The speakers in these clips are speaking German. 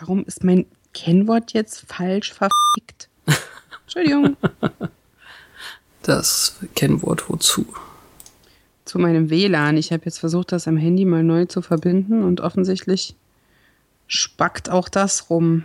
Warum ist mein Kennwort jetzt falsch verfickt? Entschuldigung. Das Kennwort wozu? Zu meinem WLAN. Ich habe jetzt versucht, das am Handy mal neu zu verbinden und offensichtlich spackt auch das rum.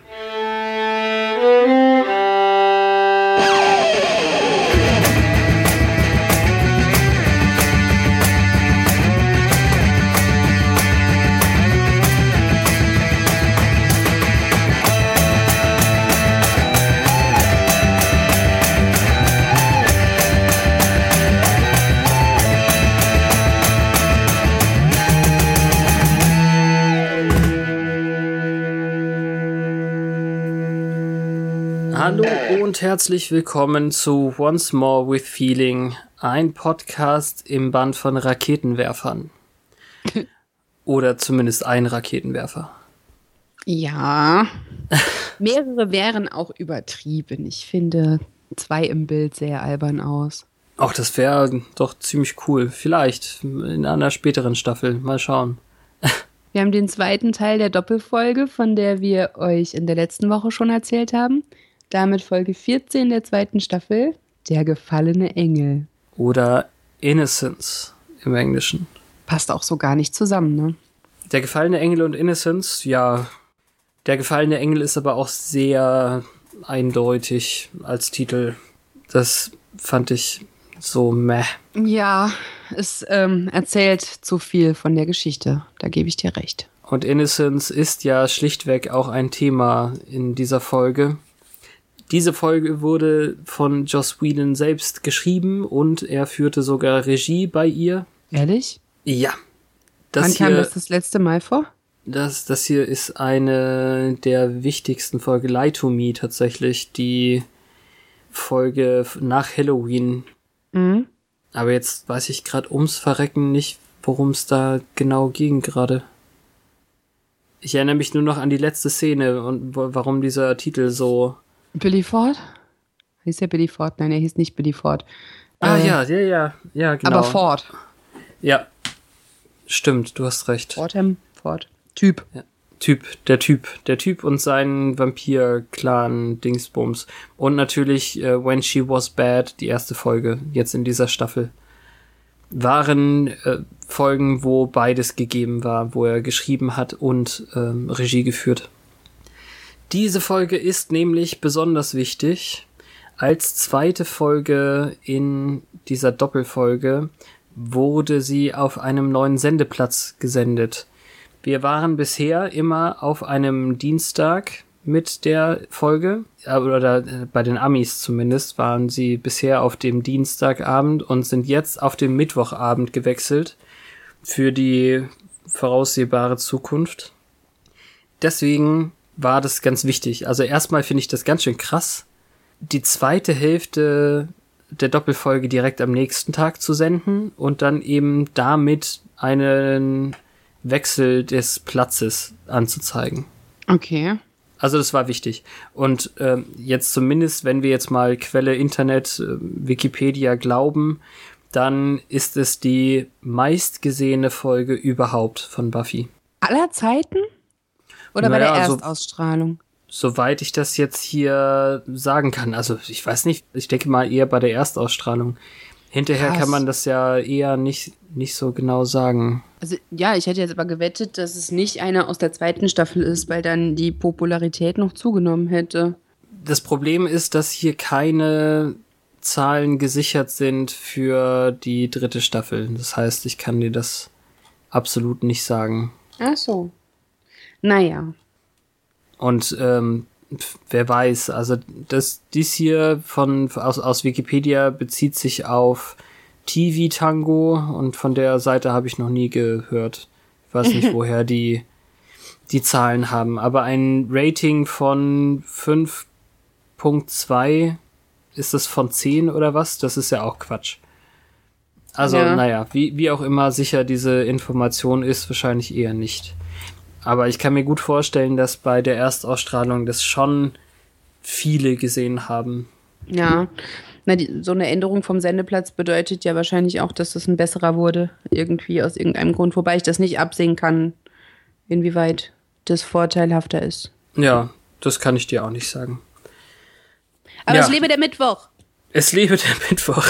Und herzlich willkommen zu Once More with Feeling, ein Podcast im Band von Raketenwerfern. Oder zumindest ein Raketenwerfer. Ja. Mehrere wären auch übertrieben. Ich finde zwei im Bild sehr albern aus. Auch das wäre doch ziemlich cool. Vielleicht in einer späteren Staffel. Mal schauen. Wir haben den zweiten Teil der Doppelfolge, von der wir euch in der letzten Woche schon erzählt haben. Damit Folge 14 der zweiten Staffel, Der gefallene Engel. Oder Innocence im Englischen. Passt auch so gar nicht zusammen, ne? Der gefallene Engel und Innocence, ja. Der gefallene Engel ist aber auch sehr eindeutig als Titel. Das fand ich so meh. Ja, es ähm, erzählt zu viel von der Geschichte. Da gebe ich dir recht. Und Innocence ist ja schlichtweg auch ein Thema in dieser Folge. Diese Folge wurde von Joss Whedon selbst geschrieben und er führte sogar Regie bei ihr. Ehrlich? Ja. Das Wann kam hier, das das letzte Mal vor? das, das hier ist eine der wichtigsten Folge Lie to Me tatsächlich, die Folge nach Halloween. Mhm. Aber jetzt weiß ich gerade ums Verrecken nicht, worum es da genau ging gerade. Ich erinnere mich nur noch an die letzte Szene und warum dieser Titel so. Billy Ford? Hieß er Billy Ford? Nein, er hieß nicht Billy Ford. Ah Äh, ja, ja, ja, ja, genau. Aber Ford. Ja. Stimmt, du hast recht. Fordham? Ford. Typ. Typ, der Typ, der Typ und sein Vampir-Clan-Dingsbums. Und natürlich äh, When She Was Bad, die erste Folge, jetzt in dieser Staffel. Waren äh, Folgen, wo beides gegeben war, wo er geschrieben hat und ähm, Regie geführt. Diese Folge ist nämlich besonders wichtig. Als zweite Folge in dieser Doppelfolge wurde sie auf einem neuen Sendeplatz gesendet. Wir waren bisher immer auf einem Dienstag mit der Folge, äh, oder äh, bei den Amis zumindest, waren sie bisher auf dem Dienstagabend und sind jetzt auf den Mittwochabend gewechselt für die voraussehbare Zukunft. Deswegen war das ganz wichtig. Also erstmal finde ich das ganz schön krass, die zweite Hälfte der Doppelfolge direkt am nächsten Tag zu senden und dann eben damit einen Wechsel des Platzes anzuzeigen. Okay. Also das war wichtig. Und ähm, jetzt zumindest, wenn wir jetzt mal Quelle Internet, äh, Wikipedia glauben, dann ist es die meistgesehene Folge überhaupt von Buffy. Aller Zeiten? Oder bei Naja, der also- Erstausstrahlung? Soweit ich das jetzt hier sagen kann. Also ich weiß nicht, ich denke mal eher bei der Erstausstrahlung. Hinterher Krass. kann man das ja eher nicht, nicht so genau sagen. Also ja, ich hätte jetzt aber gewettet, dass es nicht einer aus der zweiten Staffel ist, weil dann die Popularität noch zugenommen hätte. Das Problem ist, dass hier keine Zahlen gesichert sind für die dritte Staffel. Das heißt, ich kann dir das absolut nicht sagen. Ach so. Naja. Und ähm, wer weiß, also das dies hier von aus, aus Wikipedia bezieht sich auf TV Tango und von der Seite habe ich noch nie gehört. Ich weiß nicht, woher die die Zahlen haben, aber ein Rating von 5.2 ist das von 10 oder was? Das ist ja auch Quatsch. Also, Ja. naja, wie, wie auch immer sicher diese Information ist, wahrscheinlich eher nicht. Aber ich kann mir gut vorstellen, dass bei der Erstausstrahlung das schon viele gesehen haben. Ja. Na, die, so eine Änderung vom Sendeplatz bedeutet ja wahrscheinlich auch, dass das ein besserer wurde. Irgendwie aus irgendeinem Grund. Wobei ich das nicht absehen kann, inwieweit das vorteilhafter ist. Ja, das kann ich dir auch nicht sagen. Aber Ja. es lebe der Mittwoch. Es lebe der Mittwoch.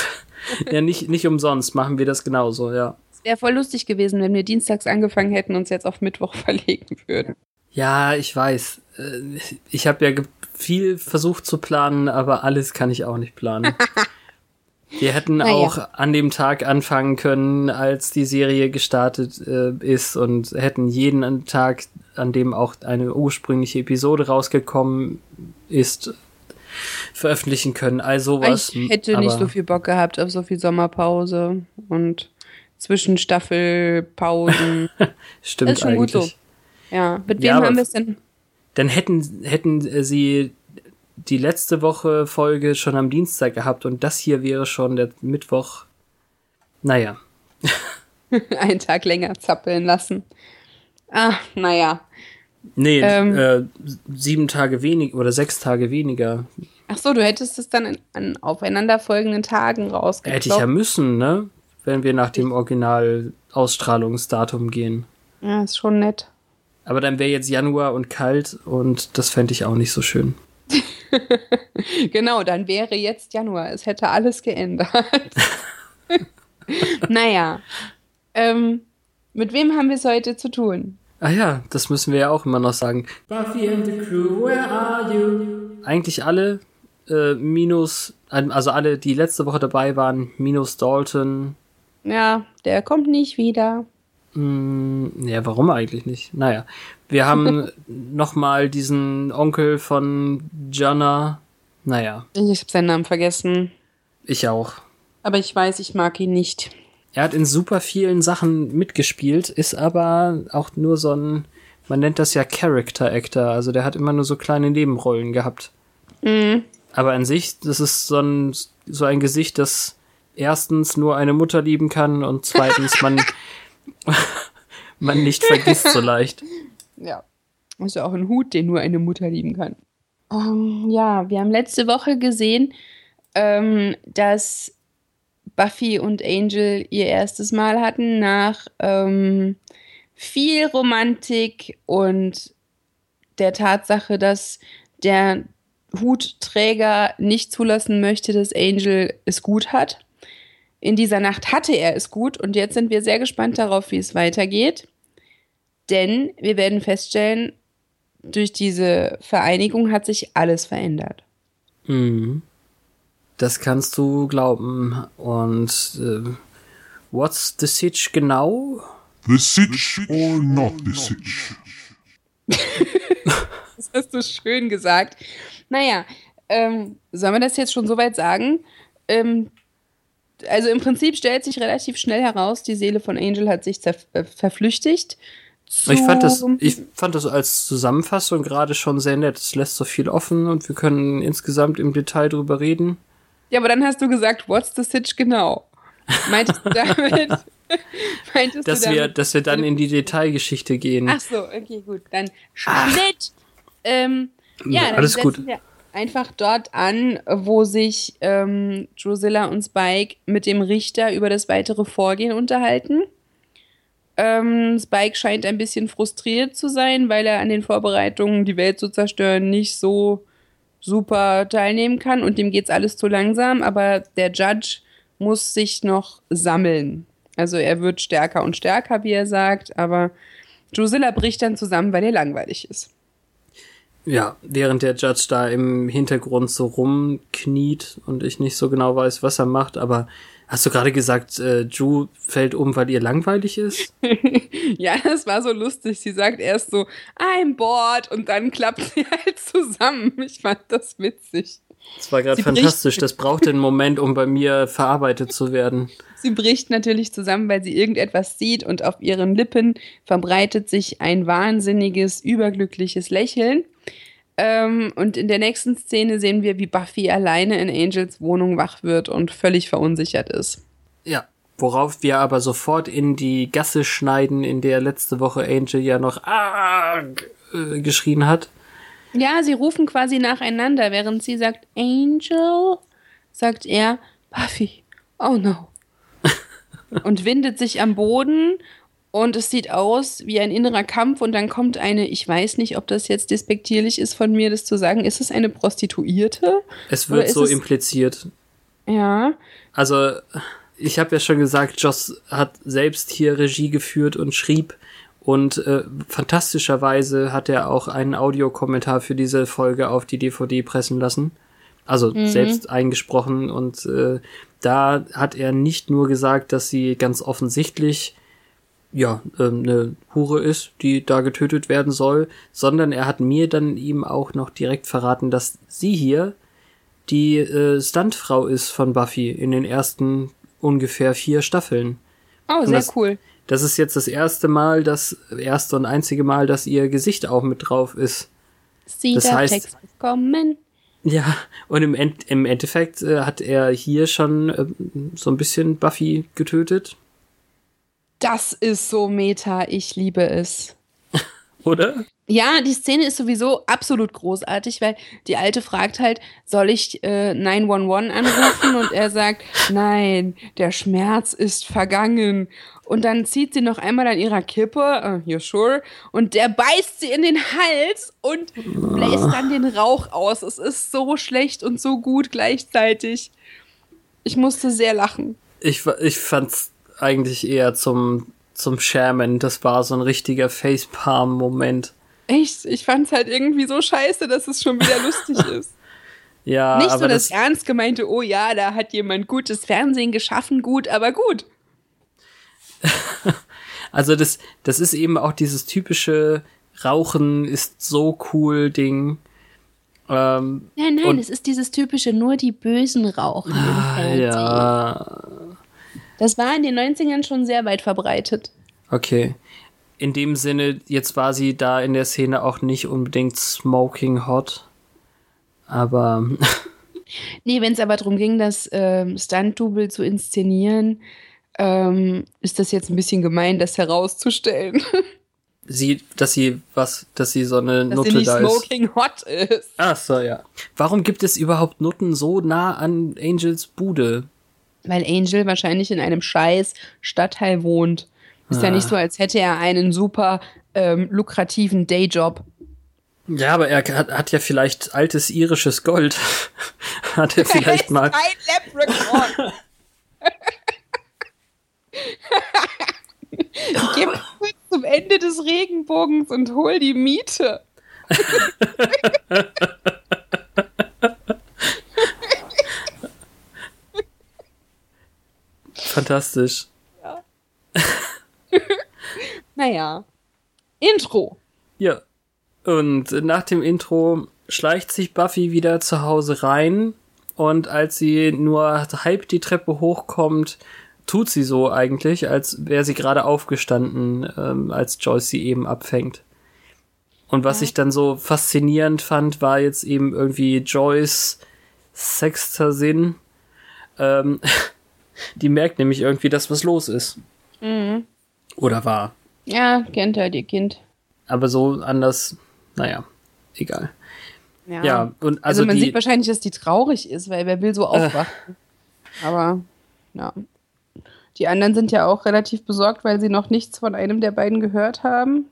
ja, nicht, nicht umsonst machen wir das genauso, ja. Wäre voll lustig gewesen, wenn wir dienstags angefangen hätten und uns jetzt auf Mittwoch verlegen würden. Ja, ich weiß. Äh, Ich habe ja viel versucht zu planen, aber alles kann ich auch nicht planen. Wir hätten Na ja. auch an dem Tag anfangen können, als die Serie gestartet äh, ist und hätten jeden Tag, an dem auch eine ursprüngliche Episode rausgekommen ist, veröffentlichen können. Also was. ich hätte nicht so viel Bock gehabt auf so viel Sommerpause und Zwischenstaffelpausen. Stimmt ist schon gut eigentlich. so. ja, mit wem Ja, haben wir es denn? Dann hätten, hätten sie die letzte Woche Folge schon am Dienstag gehabt und das hier wäre schon der Mittwoch. Naja. einen Tag länger zappeln lassen. Ah, naja. Nee, Ähm. äh, sieben Tage weniger oder sechs Tage weniger. Ach so, du hättest es dann in, an aufeinanderfolgenden Tagen rausgekloppt. Hätte ich ja müssen, ne? Wenn wir nach dem Original-Ausstrahlungsdatum gehen. Ja, ist schon nett. Aber dann wäre jetzt Januar und kalt und das fände ich auch nicht so schön. Genau, dann wäre jetzt Januar. Es hätte alles geändert. naja. Ähm, mit wem haben wir es heute zu tun? Ah ja, das müssen wir ja auch immer noch sagen. Buffy and the Crew, where are you? Eigentlich alle, äh, minus, also alle, die letzte Woche dabei waren, minus Dalton. Ja, der kommt nicht wieder. Hm, ja, warum eigentlich nicht? Naja, wir haben nochmal diesen Onkel von Jana. Naja, Ich habe seinen Namen vergessen. ich auch. Aber ich weiß, ich mag ihn nicht. Er hat in super vielen Sachen mitgespielt, ist aber auch nur so ein, man nennt das ja Character Actor, also der hat immer nur so kleine Nebenrollen gehabt. Mhm. Aber an sich, das ist so ein, so ein Gesicht, das erstens nur eine Mutter lieben kann und zweitens man, man nicht vergisst so leicht. Ja. Ist ja auch ein Hut, den nur eine Mutter lieben kann. Ähm, ja, wir haben letzte Woche gesehen, ähm, dass Buffy und Angel ihr erstes Mal hatten nach ähm, viel Romantik und der Tatsache, dass der Hutträger nicht zulassen möchte, dass Angel es gut hat. In dieser Nacht hatte er es gut und jetzt sind wir sehr gespannt darauf, wie es weitergeht. Denn wir werden feststellen, durch diese Vereinigung hat sich alles verändert. Mhm. Das kannst du glauben. Und äh, what's the sitch genau? The sitch or not the sitch? Das hast du schön gesagt. Naja, ähm, sollen wir das jetzt schon soweit sagen? Ähm, also im Prinzip stellt sich relativ schnell heraus, die Seele von Angel hat sich zerf- äh, verflüchtigt. Ich fand, das, ich fand das als Zusammenfassung gerade schon sehr nett. Es lässt so viel offen und wir können insgesamt im Detail drüber reden. Ja, aber dann hast du gesagt, what's the sitch genau? Meintest du damit? meintest Dass du wir, damit? dass wir dann in die Detailgeschichte gehen. Ach so, okay, gut. Dann Schnitt. Ähm, ja, dann Alles gut. wir einfach dort an, wo sich ähm, Drusilla und Spike mit dem Richter über das weitere Vorgehen unterhalten. Ähm, Spike scheint ein bisschen frustriert zu sein, weil er an den Vorbereitungen, die Welt zu zerstören, nicht so super teilnehmen kann und dem geht's alles zu langsam, aber der Judge muss sich noch sammeln. Also er wird stärker und stärker, wie er sagt, aber Drusilla bricht dann zusammen, weil er langweilig ist. Ja, während der Judge da im Hintergrund so rumkniet und ich nicht so genau weiß, was er macht, aber hast du gerade gesagt, äh, Drew fällt um, weil ihr langweilig ist? ja, das war so lustig. Sie sagt erst so, I'm bored und dann klappt sie halt zusammen. Ich fand das witzig. Das war gerade fantastisch. Das brauchte einen Moment, um bei mir verarbeitet zu werden. Sie bricht natürlich zusammen, weil sie irgendetwas sieht und auf ihren Lippen verbreitet sich ein wahnsinniges, überglückliches Lächeln. Ähm, und in der nächsten Szene sehen wir, wie Buffy alleine in Angels Wohnung wach wird und völlig verunsichert ist. Ja. Worauf wir aber sofort in die Gasse schneiden, in der letzte Woche Angel ja noch arg äh, geschrien hat. Ja, sie rufen quasi nacheinander, während sie sagt Angel, sagt er Buffy. Oh no. und windet sich am Boden Und es sieht aus wie ein innerer Kampf und dann kommt eine, ich weiß nicht, ob das jetzt despektierlich ist von mir, das zu sagen, ist es eine Prostituierte? Es wird so es- impliziert. Ja. Also, ich habe ja schon gesagt, Joss hat selbst hier Regie geführt und schrieb. Und äh, fantastischerweise hat er auch einen Audiokommentar für diese Folge auf die DVD pressen lassen. Also selbst eingesprochen. Und äh, da hat er nicht nur gesagt, dass sie ganz offensichtlich ja, ähm, eine Hure ist, die da getötet werden soll, sondern er hat mir dann ihm auch noch direkt verraten, dass sie hier die äh, Stuntfrau ist von Buffy in den ersten ungefähr vier Staffeln. Oh, sehr das- cool. Das ist jetzt das erste Mal, das erste und einzige Mal, dass ihr Gesicht auch mit drauf ist. Sie das heißt- Text kommen. Ja, und im, End im Endeffekt äh, hat er hier schon äh, so ein bisschen Buffy getötet, Das ist so Meta, ich liebe es. oder? Ja, die Szene ist sowieso absolut großartig, weil die Alte fragt halt, soll ich äh, 911 anrufen? Und er sagt, nein, der Schmerz ist vergangen. Und dann zieht sie noch einmal an ihrer Kippe, äh, you sure? Und der beißt sie in den Hals und bläst dann den Rauch aus. Es ist so schlecht und so gut gleichzeitig. Ich musste sehr lachen. Ich, ich fand's eigentlich eher zum, zum Schämen. Das war so ein richtiger Facepalm-Moment. Echt, ich fand's halt irgendwie so scheiße, dass es schon wieder lustig ist. Ja, Nicht so das, das, ernst gemeinte, oh ja, da hat jemand gutes Fernsehen geschaffen, gut, aber gut. also das, das ist eben auch dieses typische Rauchen ist so cool Ding. Ähm, Nein, nein, es ist dieses typische, nur die Bösen rauchen ah, ja, Das war in den 90ern schon sehr weit verbreitet. okay. In dem Sinne, jetzt war sie da in der Szene auch nicht unbedingt smoking hot. Aber Nee, wenn es aber darum ging, das ähm, Stunt-Double zu inszenieren, ähm, ist das jetzt ein bisschen gemein, das herauszustellen, sie, dass sie was, dass sie so eine dass Nutte sie nicht da ist. smoking hot ist. Ach so, ja. Warum gibt es überhaupt Nutten so nah an Angels Bude? Weil Angel wahrscheinlich in einem scheiß Stadtteil wohnt. Ist ja nicht so, als hätte er einen super ähm, lukrativen Dayjob. Ja, aber er hat, hat ja vielleicht altes irisches Gold. hat er vielleicht mal. Ein Leprechaun. Geh mal kurz zum Ende des Regenbogens und hol die Miete. Fantastisch. Naja. Intro. Ja. Und nach dem Intro schleicht sich Buffy wieder zu Hause rein und als sie nur halb die Treppe hochkommt, tut sie so eigentlich, als wäre sie gerade aufgestanden, ähm, als Joyce sie eben abfängt. Und was ich dann so faszinierend fand, war jetzt eben irgendwie Joyce sechster Sinn. Ähm, die merkt nämlich irgendwie, dass was los ist. Oder war. Ja, kennt halt ihr Kind. Aber so anders, naja, egal. Ja, und Also, also, man die, sieht wahrscheinlich, dass die traurig ist, weil wer will so aufwachen. Aber, ja. Die anderen sind ja auch relativ besorgt, weil sie noch nichts von einem der beiden gehört haben.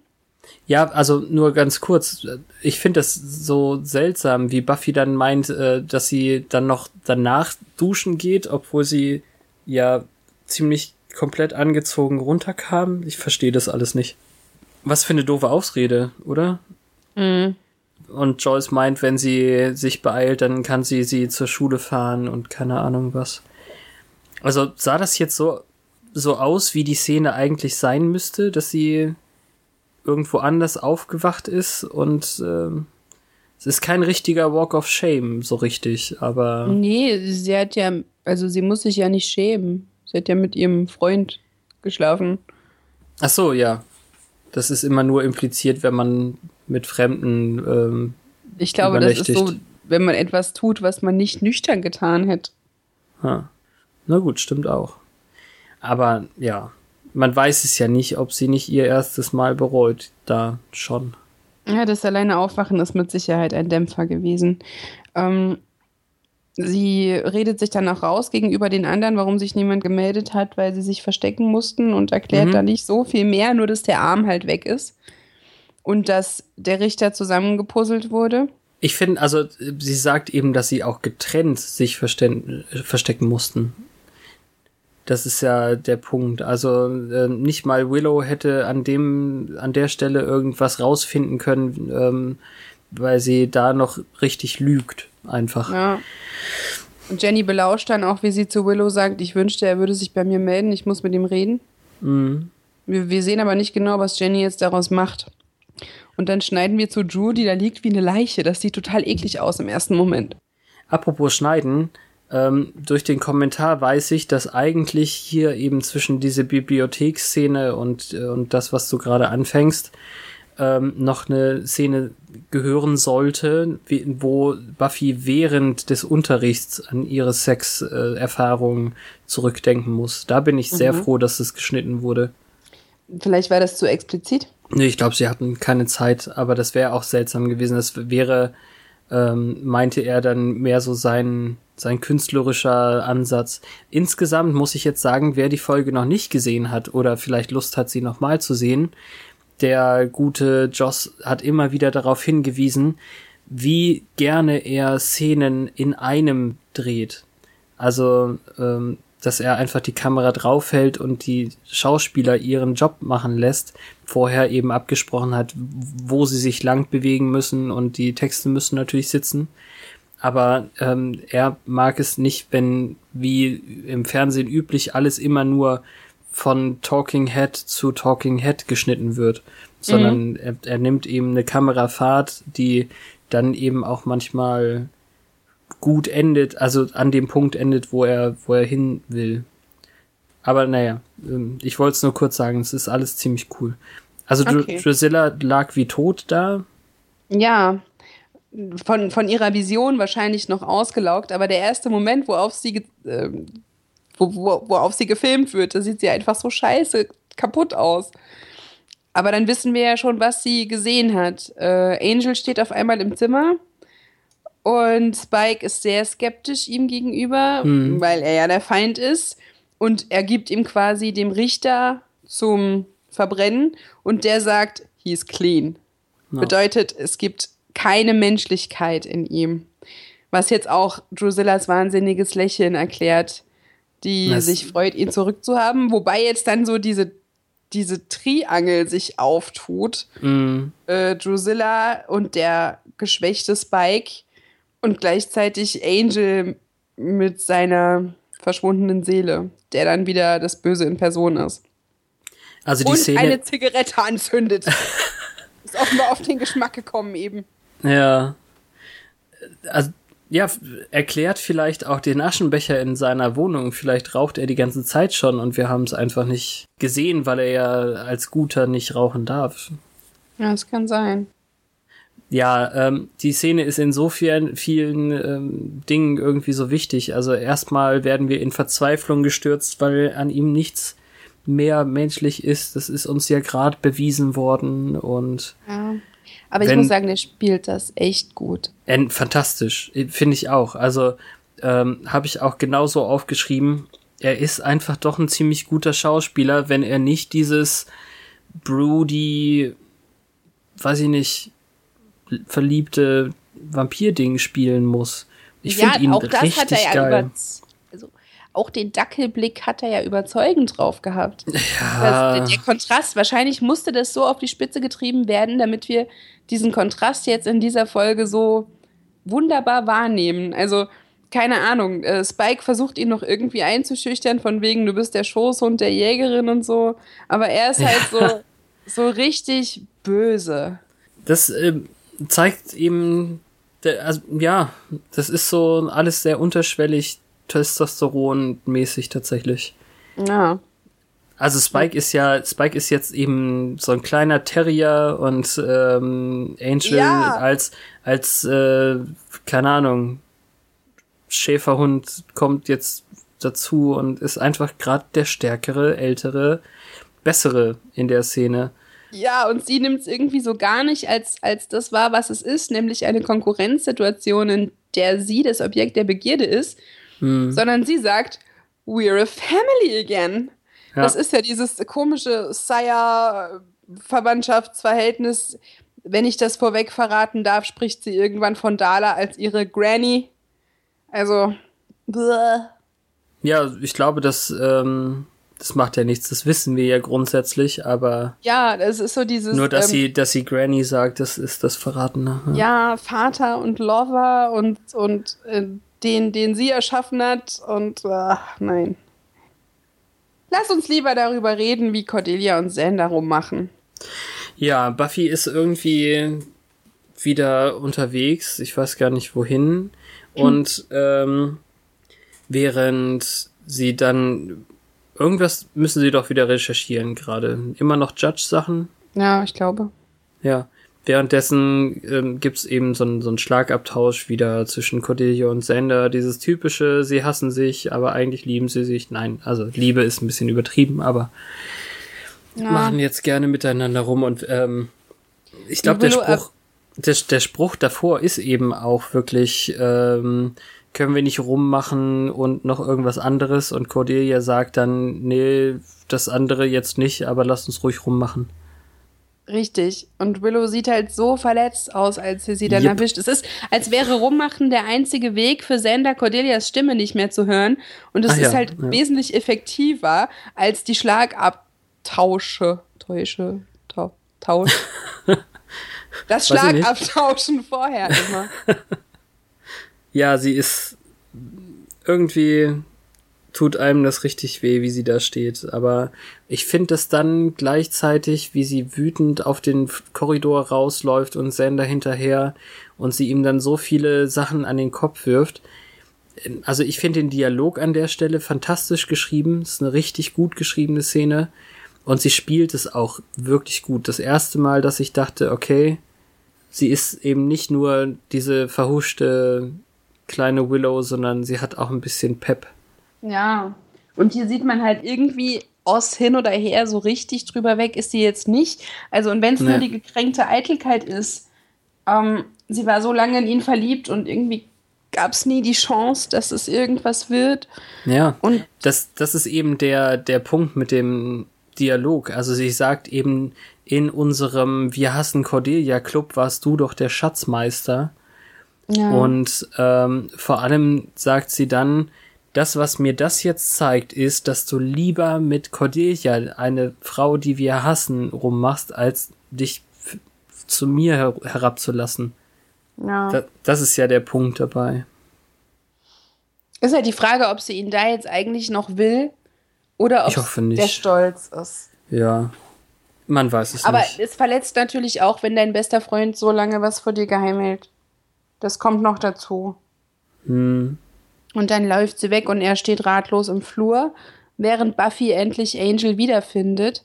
ja, also nur ganz kurz. Ich finde das so seltsam, wie Buffy dann meint, äh, dass sie dann noch danach duschen geht, obwohl sie ja ziemlich komplett angezogen runterkam. Ich verstehe das alles nicht. Was für eine doofe Ausrede, oder? Und Joyce meint, wenn sie sich beeilt, dann kann sie sie zur Schule fahren und keine Ahnung was. Also sah das jetzt so, so aus, wie die Szene eigentlich sein müsste, dass sie irgendwo anders aufgewacht ist und ähm, es ist kein richtiger Walk of Shame, so richtig, aber Nee, sie hat ja, also sie muss sich ja nicht schämen. Sie hat ja mit ihrem Freund geschlafen. ach so, ja. Das ist immer nur impliziert, wenn man mit Fremden ähm, Ich glaube, das ist so, wenn man etwas tut, was man nicht nüchtern getan hätte. Ha. Na gut, stimmt auch. Aber ja, man weiß es ja nicht, ob sie nicht ihr erstes Mal bereut. Da schon. Ja, das alleine Aufwachen ist mit Sicherheit ein Dämpfer gewesen. Ähm, Sie redet sich dann auch raus gegenüber den anderen, warum sich niemand gemeldet hat, weil sie sich verstecken mussten und erklärt Mhm. da nicht so viel mehr, nur dass der Arm halt weg ist und dass der Richter zusammengepuzzelt wurde. Ich finde, also sie sagt eben, dass sie auch getrennt sich verstecken mussten. Das ist ja der Punkt. Also äh, nicht mal Willow hätte an dem, an der Stelle irgendwas rausfinden können, ähm, weil sie da noch richtig lügt, einfach. Ja. Und Jenny belauscht dann auch, wie sie zu Willow sagt, ich wünschte, er würde sich bei mir melden, ich muss mit ihm reden. Mhm. Wir, wir sehen aber nicht genau, was Jenny jetzt daraus macht. Und dann schneiden wir zu Drew, die da liegt wie eine Leiche. Das sieht total eklig aus im ersten Moment. Apropos Schneiden, ähm, durch den Kommentar weiß ich, dass eigentlich hier eben zwischen diese Bibliotheksszene und, äh, und das, was du gerade anfängst, ähm, noch eine Szene gehören sollte, wo Buffy während des Unterrichts an ihre Sexerfahrungen zurückdenken muss. Da bin ich sehr froh, dass es geschnitten wurde. Vielleicht war das zu explizit. Nee, ich glaube, sie hatten keine Zeit, aber das wäre auch seltsam gewesen. Das wäre, ähm, meinte er dann mehr so sein, sein künstlerischer Ansatz. Insgesamt muss ich jetzt sagen, wer die Folge noch nicht gesehen hat oder vielleicht Lust hat, sie nochmal zu sehen, der gute Joss hat immer wieder darauf hingewiesen, wie gerne er Szenen in einem dreht. Also, ähm, dass er einfach die Kamera draufhält und die Schauspieler ihren Job machen lässt, vorher eben abgesprochen hat, wo sie sich lang bewegen müssen und die Texte müssen natürlich sitzen. Aber ähm, er mag es nicht, wenn wie im Fernsehen üblich alles immer nur von Talking Head zu Talking Head geschnitten wird, sondern er, er nimmt eben eine Kamerafahrt, die dann eben auch manchmal gut endet, also an dem Punkt endet, wo er, wo er hin will. Aber naja, ähm, ich wollte es nur kurz sagen, es ist alles ziemlich cool. Also Dr- Okay. Drusilla lag wie tot da. Ja, von, von ihrer Vision wahrscheinlich noch ausgelaugt, aber der erste Moment, wo auf sie, ähm, wo, wo, wo auf sie gefilmt wird, da sieht sie einfach so scheiße kaputt aus. Aber dann wissen wir ja schon, was sie gesehen hat. Äh, Angel steht auf einmal im Zimmer und Spike ist sehr skeptisch ihm gegenüber, Hm. weil er ja der Feind ist. Und er gibt ihm quasi dem Richter zum Verbrennen und der sagt, he is clean. Ja. Bedeutet, es gibt keine Menschlichkeit in ihm. Was jetzt auch Drusillas wahnsinniges Lächeln erklärt, die Das- sich freut, ihn zurückzuhaben. Wobei jetzt dann so diese, diese Triangel sich auftut. Mm, Äh, Drusilla und der geschwächte Spike und gleichzeitig Angel mit seiner verschwundenen Seele, der dann wieder das Böse in Person ist. also die und Szene. eine Zigarette anzündet. ist offenbar auf den Geschmack gekommen eben. Ja. Also, ja, erklärt vielleicht auch den Aschenbecher in seiner Wohnung. Vielleicht raucht er die ganze Zeit schon und wir haben es einfach nicht gesehen, weil er ja als Guter nicht rauchen darf. Ja, das kann sein. Ja, ähm, die Szene ist in so vielen, vielen ähm, Dingen irgendwie so wichtig. Also erstmal werden wir in Verzweiflung gestürzt, weil an ihm nichts mehr menschlich ist. Das ist uns ja gerade bewiesen worden und Ja. Aber ich Wenn- muss sagen, der spielt das echt gut. äh, fantastisch, finde ich auch. Also ähm, habe ich auch genauso aufgeschrieben. Er ist einfach doch ein ziemlich guter Schauspieler, wenn er nicht dieses broody, weiß ich nicht, verliebte Vampir-Ding spielen muss. Ich finde ihn auch das richtig hat er ja geil. Auch den Dackelblick hat er ja überzeugend drauf gehabt. Ja. Das, der Kontrast, wahrscheinlich musste das so auf die Spitze getrieben werden, damit wir diesen Kontrast jetzt in dieser Folge so wunderbar wahrnehmen. Also, keine Ahnung, äh, Spike versucht ihn noch irgendwie einzuschüchtern, von wegen, du bist der Schoßhund der Jägerin und so. Aber er ist halt so, so richtig böse. Das ähm, zeigt eben, der, also, ja, das ist so alles sehr unterschwellig Testosteron-mäßig tatsächlich. Ja. Also Spike ist ja, Spike ist jetzt eben so ein kleiner Terrier und ähm, Angel Ja. als, als, äh, keine Ahnung, Schäferhund kommt jetzt dazu und ist einfach gerade der stärkere, ältere, bessere in der Szene. Ja, und sie nimmt es irgendwie so gar nicht als, als das wahr, was es ist, nämlich eine Konkurrenzsituation, in der sie das Objekt der Begierde ist, sondern sie sagt, we're a family again. Ja. Das ist ja dieses komische Sire-Verwandtschaftsverhältnis. Wenn ich das vorweg verraten darf, spricht sie irgendwann von Dala als ihre Granny. Also, bläh. Ja, ich glaube, das, ähm, das macht ja nichts. Das wissen wir ja grundsätzlich, aber ja, das ist so dieses. nur, dass ähm, sie, dass sie Granny sagt, das ist das Verratene. ja, Vater und Lover und, und äh, den, den sie erschaffen hat und ach, nein. Lass uns lieber darüber reden, wie Cordelia und Xander rummachen. Ja, Buffy ist irgendwie wieder unterwegs. Ich weiß gar nicht wohin. Und ähm, während sie dann irgendwas müssen sie doch wieder recherchieren gerade. Immer noch Judge-Sachen. Ja, ich glaube. Ja. Währenddessen ähm, gibt's eben so einen so Schlagabtausch wieder zwischen Cordelia und Xander. Dieses typische, sie hassen sich, aber eigentlich lieben sie sich. Nein, also Liebe ist ein bisschen übertrieben, aber Ja. machen jetzt gerne miteinander rum und ähm, ich glaube, der Spruch, der, der Spruch davor ist eben auch wirklich, ähm, können wir nicht rummachen und noch irgendwas anderes und Cordelia sagt dann, nee, das andere jetzt nicht, aber lass uns ruhig rummachen. Richtig. Und Willow sieht halt so verletzt aus, als sie sie dann Yep. erwischt. Es ist, als wäre Rummachen der einzige Weg für Xander Cordelias Stimme nicht mehr zu hören. Und es Ah ist ja, halt ja. wesentlich effektiver als die Schlagabtausche. Täusche. Tau, Tausch. Das. Schlagabtauschen vorher immer. Ja, sie ist irgendwie tut einem das richtig weh, wie sie da steht. Aber ich finde es dann gleichzeitig, wie sie wütend auf den Korridor rausläuft und Sander hinterher und sie ihm dann so viele Sachen an den Kopf wirft. Also ich finde den Dialog an der Stelle fantastisch geschrieben. Es ist eine richtig gut geschriebene Szene. Und sie spielt es auch wirklich gut. Das erste Mal, dass ich dachte, okay, sie ist eben nicht nur diese verhuschte kleine Willow, sondern sie hat auch ein bisschen Pep. Ja. Und hier sieht man halt irgendwie Oz hin oder her, so richtig drüber weg ist sie jetzt nicht. Also, und wenn es nur Nee. die gekränkte Eitelkeit ist, ähm, sie war so lange in ihn verliebt und irgendwie gab es nie die Chance, dass es irgendwas wird. Ja. Und Das, das ist eben der, der Punkt mit dem Dialog. Also sie sagt eben, in unserem Wir hassen Cordelia Club warst du doch der Schatzmeister. ja, Und ähm, vor allem sagt sie dann, das, was mir das jetzt zeigt, ist, dass du lieber mit Cordelia, eine Frau, die wir hassen, rummachst, als dich zu mir her herabzulassen. ja. Da, das ist ja der Punkt dabei. ist halt die Frage, ob sie ihn da jetzt eigentlich noch will oder ob der Stolz ist. Ja. Man weiß es Aber nicht. es verletzt natürlich auch, wenn dein bester Freund so lange was vor dir geheim hält. Das kommt noch dazu. Hm. Und dann läuft sie weg und er steht ratlos im Flur, während Buffy endlich Angel wiederfindet.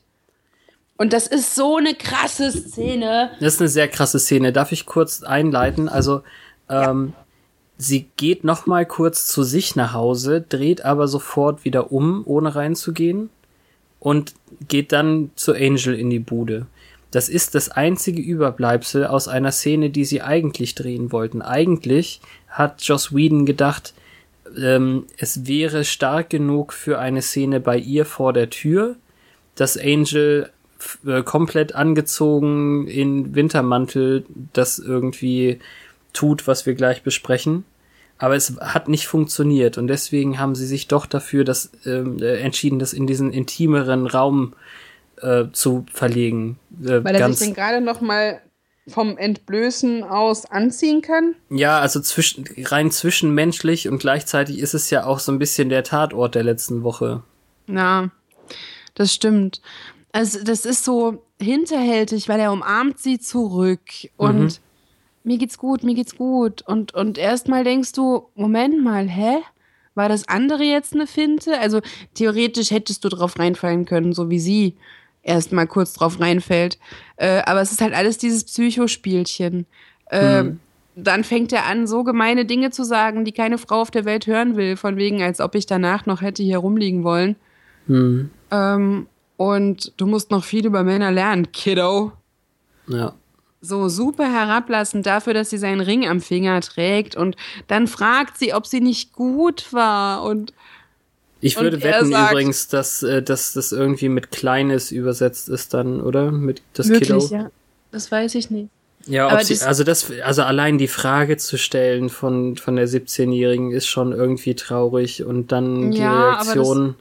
Und das ist so eine krasse Szene. Das ist eine sehr krasse Szene. Darf ich kurz einleiten? Also, ähm, sie geht noch mal kurz zu sich nach Hause, dreht aber sofort wieder um, ohne reinzugehen und geht dann zu Angel in die Bude. Das ist das einzige Überbleibsel aus einer Szene, die sie eigentlich drehen wollten. Eigentlich hat Joss Whedon gedacht, ähm, es wäre stark genug für eine Szene bei ihr vor der Tür, dass Angel äh, komplett angezogen in Wintermantel das irgendwie tut, was wir gleich besprechen. Aber es hat nicht funktioniert und deswegen haben sie sich doch dafür das, ähm, äh, entschieden, das in diesen intimeren Raum äh, zu verlegen. Äh, Weil er sich dann gerade noch mal vom Entblößen aus anziehen kann. ja, also zwischen, rein zwischenmenschlich und gleichzeitig ist es ja auch so ein bisschen der Tatort der letzten Woche. Ja, das stimmt. Also das ist so hinterhältig, weil er umarmt sie zurück und mir geht's gut, mir geht's gut. Und, und erstmal denkst du, Moment mal, hä? War das andere jetzt eine Finte? Also theoretisch hättest du drauf reinfallen können, so wie sie erstmal kurz drauf reinfällt. Äh, aber es ist halt alles dieses Psychospielchen. Äh, Dann fängt er an, so gemeine Dinge zu sagen, die keine Frau auf der Welt hören will, von wegen, als ob ich danach noch hätte hier rumliegen wollen. Ähm, und du musst noch viel über Männer lernen, Kiddo. Ja. so super herablassend dafür, dass sie seinen Ring am Finger trägt und dann fragt sie, ob sie nicht gut war und Ich würde wetten sagt- übrigens, dass, äh, dass das irgendwie mit Kleines übersetzt ist dann, oder? Mit das wirklich, Kiddo. ja. Das weiß ich nicht. Ja, Aber ob sie, das- also das, also allein die Frage zu stellen von, von der 17-Jährigen ist schon irgendwie traurig und dann die Ja, aber Reaktion.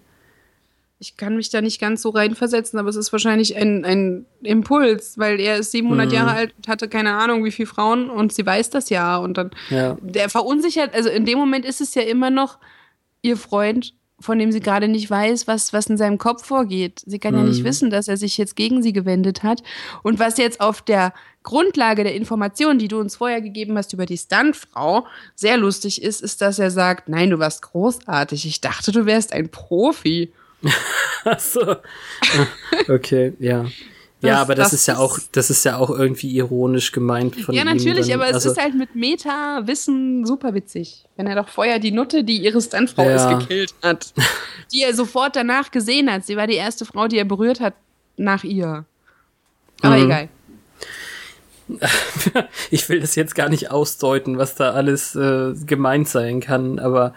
Ich kann mich da nicht ganz so reinversetzen, aber es ist wahrscheinlich ein, ein Impuls, weil er ist 700 Mhm. Jahre alt und hatte keine Ahnung, wie viele Frauen und sie weiß das ja. Und dann, Ja. der verunsichert, also in dem Moment ist es ja immer noch ihr Freund, von dem sie gerade nicht weiß, was, was in seinem Kopf vorgeht. Sie kann ja nicht Mhm. wissen, dass er sich jetzt gegen sie gewendet hat. Und was jetzt auf der Grundlage der Informationen, die du uns vorher gegeben hast über die Stuntfrau, sehr lustig ist, ist, dass er sagt, nein, du warst großartig. Ich dachte, du wärst ein Profi. Ach so. Okay, ja. Ja, aber das, das ist ja auch, das ist ja auch irgendwie ironisch gemeint von ja, natürlich, dann, aber es also, ist halt mit Meta-Wissen super witzig. Wenn er doch vorher die Nutte, die ihre Stuntfrau Ja. ist, gekillt hat. die er sofort danach gesehen hat. Sie war die erste Frau, die er berührt hat nach ihr. Aber Mhm. egal. ich will das jetzt gar nicht ausdeuten, was da alles äh, gemeint sein kann, aber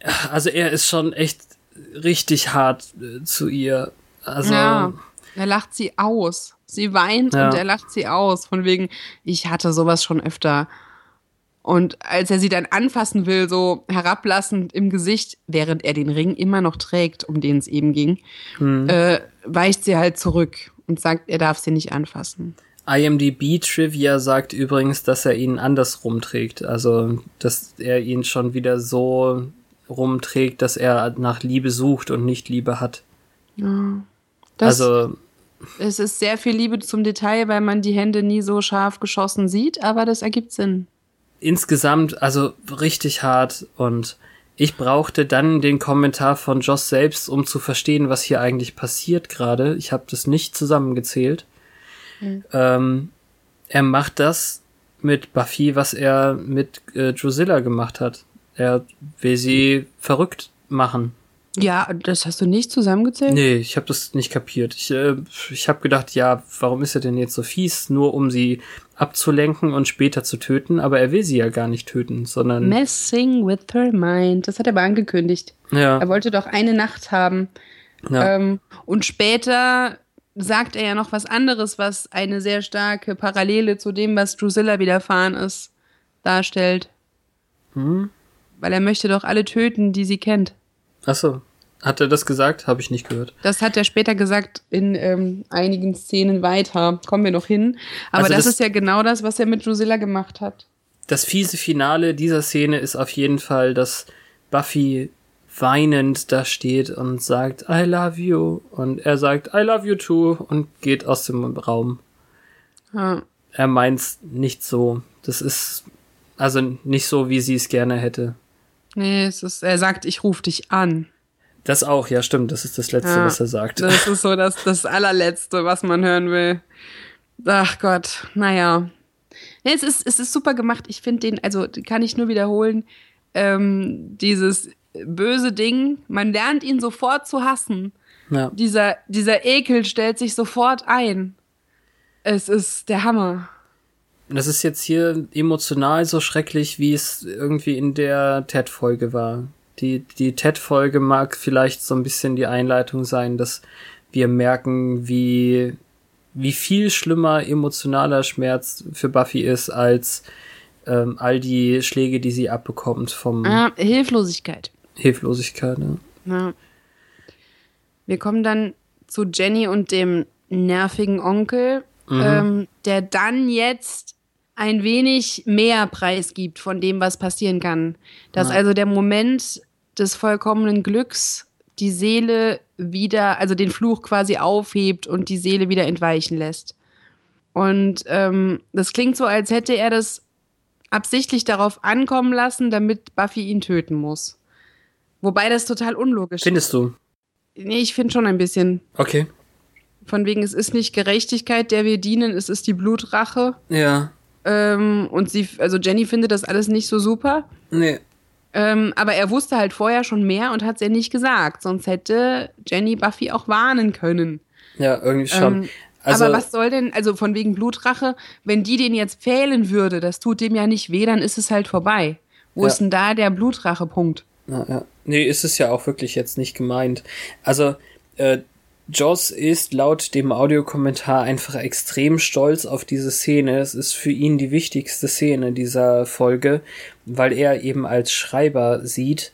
äh, also er ist schon echt richtig hart äh, zu ihr. Also ja, er lacht sie aus. Sie weint Ja. und er lacht sie aus. Von wegen, ich hatte sowas schon öfter. Und als er sie dann anfassen will, so herablassend im Gesicht, während er den Ring immer noch trägt, um den es eben ging, Hm. äh, weicht sie halt zurück und sagt, er darf sie nicht anfassen. IMDb Trivia sagt übrigens, dass er ihn andersrum trägt. Also, dass er ihn schon wieder so rumträgt, dass er nach Liebe sucht und nicht Liebe hat. Das, also, es ist sehr viel Liebe zum Detail, weil man die Hände nie so scharf geschossen sieht, aber das ergibt Sinn. insgesamt, also richtig hart und ich brauchte dann den Kommentar von Joss selbst, um zu verstehen, was hier eigentlich passiert gerade. Ich habe das nicht zusammengezählt. Ähm, er macht das mit Buffy, was er mit äh, Drusilla gemacht hat. Er will sie verrückt machen. Ja, das hast du nicht zusammengezählt? Nee, ich habe das nicht kapiert. Ich, äh, ich habe gedacht, ja, warum ist er denn jetzt so fies? Nur um sie abzulenken und später zu töten. Aber er will sie ja gar nicht töten, sondern Messing with her mind. Das hat er aber angekündigt. ja, Er wollte doch eine Nacht haben. ja. Ähm, und später sagt er ja noch was anderes, was eine sehr starke Parallele zu dem, was Drusilla widerfahren ist, darstellt. Hm? Weil er möchte doch alle töten, die sie kennt. Achso, hat er das gesagt? Habe ich nicht gehört. Das hat er später gesagt in ähm, einigen Szenen weiter. Kommen wir noch hin. Aber Also das, das- ist ja genau das, was er mit Drusilla gemacht hat. Das fiese Finale dieser Szene ist auf jeden Fall, dass Buffy weinend da steht und sagt, I love you. Und er sagt, I love you too und geht aus dem Raum. Ja. Er meint's nicht so. Das ist also nicht so, wie sie es gerne hätte. Nee, es ist, er sagt, ich rufe dich an. Das auch, ja, stimmt. Das ist das Letzte, Ja, was er sagt. Das ist so das, das allerletzte, was man hören will. Ach Gott, naja. Nee, es, ist, es ist super gemacht. Ich finde den, also kann ich nur wiederholen, ähm, dieses böse Ding, man lernt ihn sofort zu hassen. Ja. Dieser, dieser Ekel stellt sich sofort ein. Es ist der Hammer. Das ist jetzt hier emotional so schrecklich, wie es irgendwie in der TED-Folge war. Die, die TED-Folge mag vielleicht so ein bisschen die Einleitung sein, dass wir merken, wie, wie viel schlimmer emotionaler Schmerz für Buffy ist, als ähm, all die Schläge, die sie abbekommt vom Ah, Hilflosigkeit. Hilflosigkeit. Ne? Ja. Wir kommen dann zu Jenny und dem nervigen Onkel, ähm, der dann jetzt ein wenig mehr Preis gibt von dem, was passieren kann. Dass Ja. also der Moment des vollkommenen Glücks die Seele wieder, also den Fluch quasi aufhebt und die Seele wieder entweichen lässt. Und ähm, das klingt so, als hätte er das absichtlich darauf ankommen lassen, damit Buffy ihn töten muss. Wobei das total unlogisch Findest du? ist. Nee, ich finde schon ein bisschen. Okay. Von wegen, es ist nicht Gerechtigkeit, der wir dienen, es ist die Blutrache. Ja. Ähm, und sie, also Jenny findet das alles nicht so super. Nee. Ähm, aber er wusste halt vorher schon mehr und hat es ihr nicht gesagt. Sonst hätte Jenny Buffy auch warnen können. Ja, irgendwie schon. Ähm, Also, aber was soll denn, also von wegen Blutrache, wenn die den jetzt pfählen würde, das tut dem ja nicht weh, dann ist es halt vorbei. Wo Ja. ist denn da der Blutrache-Punkt? Ja, ja. Nee, ist es ja auch wirklich jetzt nicht gemeint. Also, äh, Joss ist laut dem Audiokommentar einfach extrem stolz auf diese Szene. Es ist für ihn die wichtigste Szene dieser Folge, weil er eben als Schreiber sieht,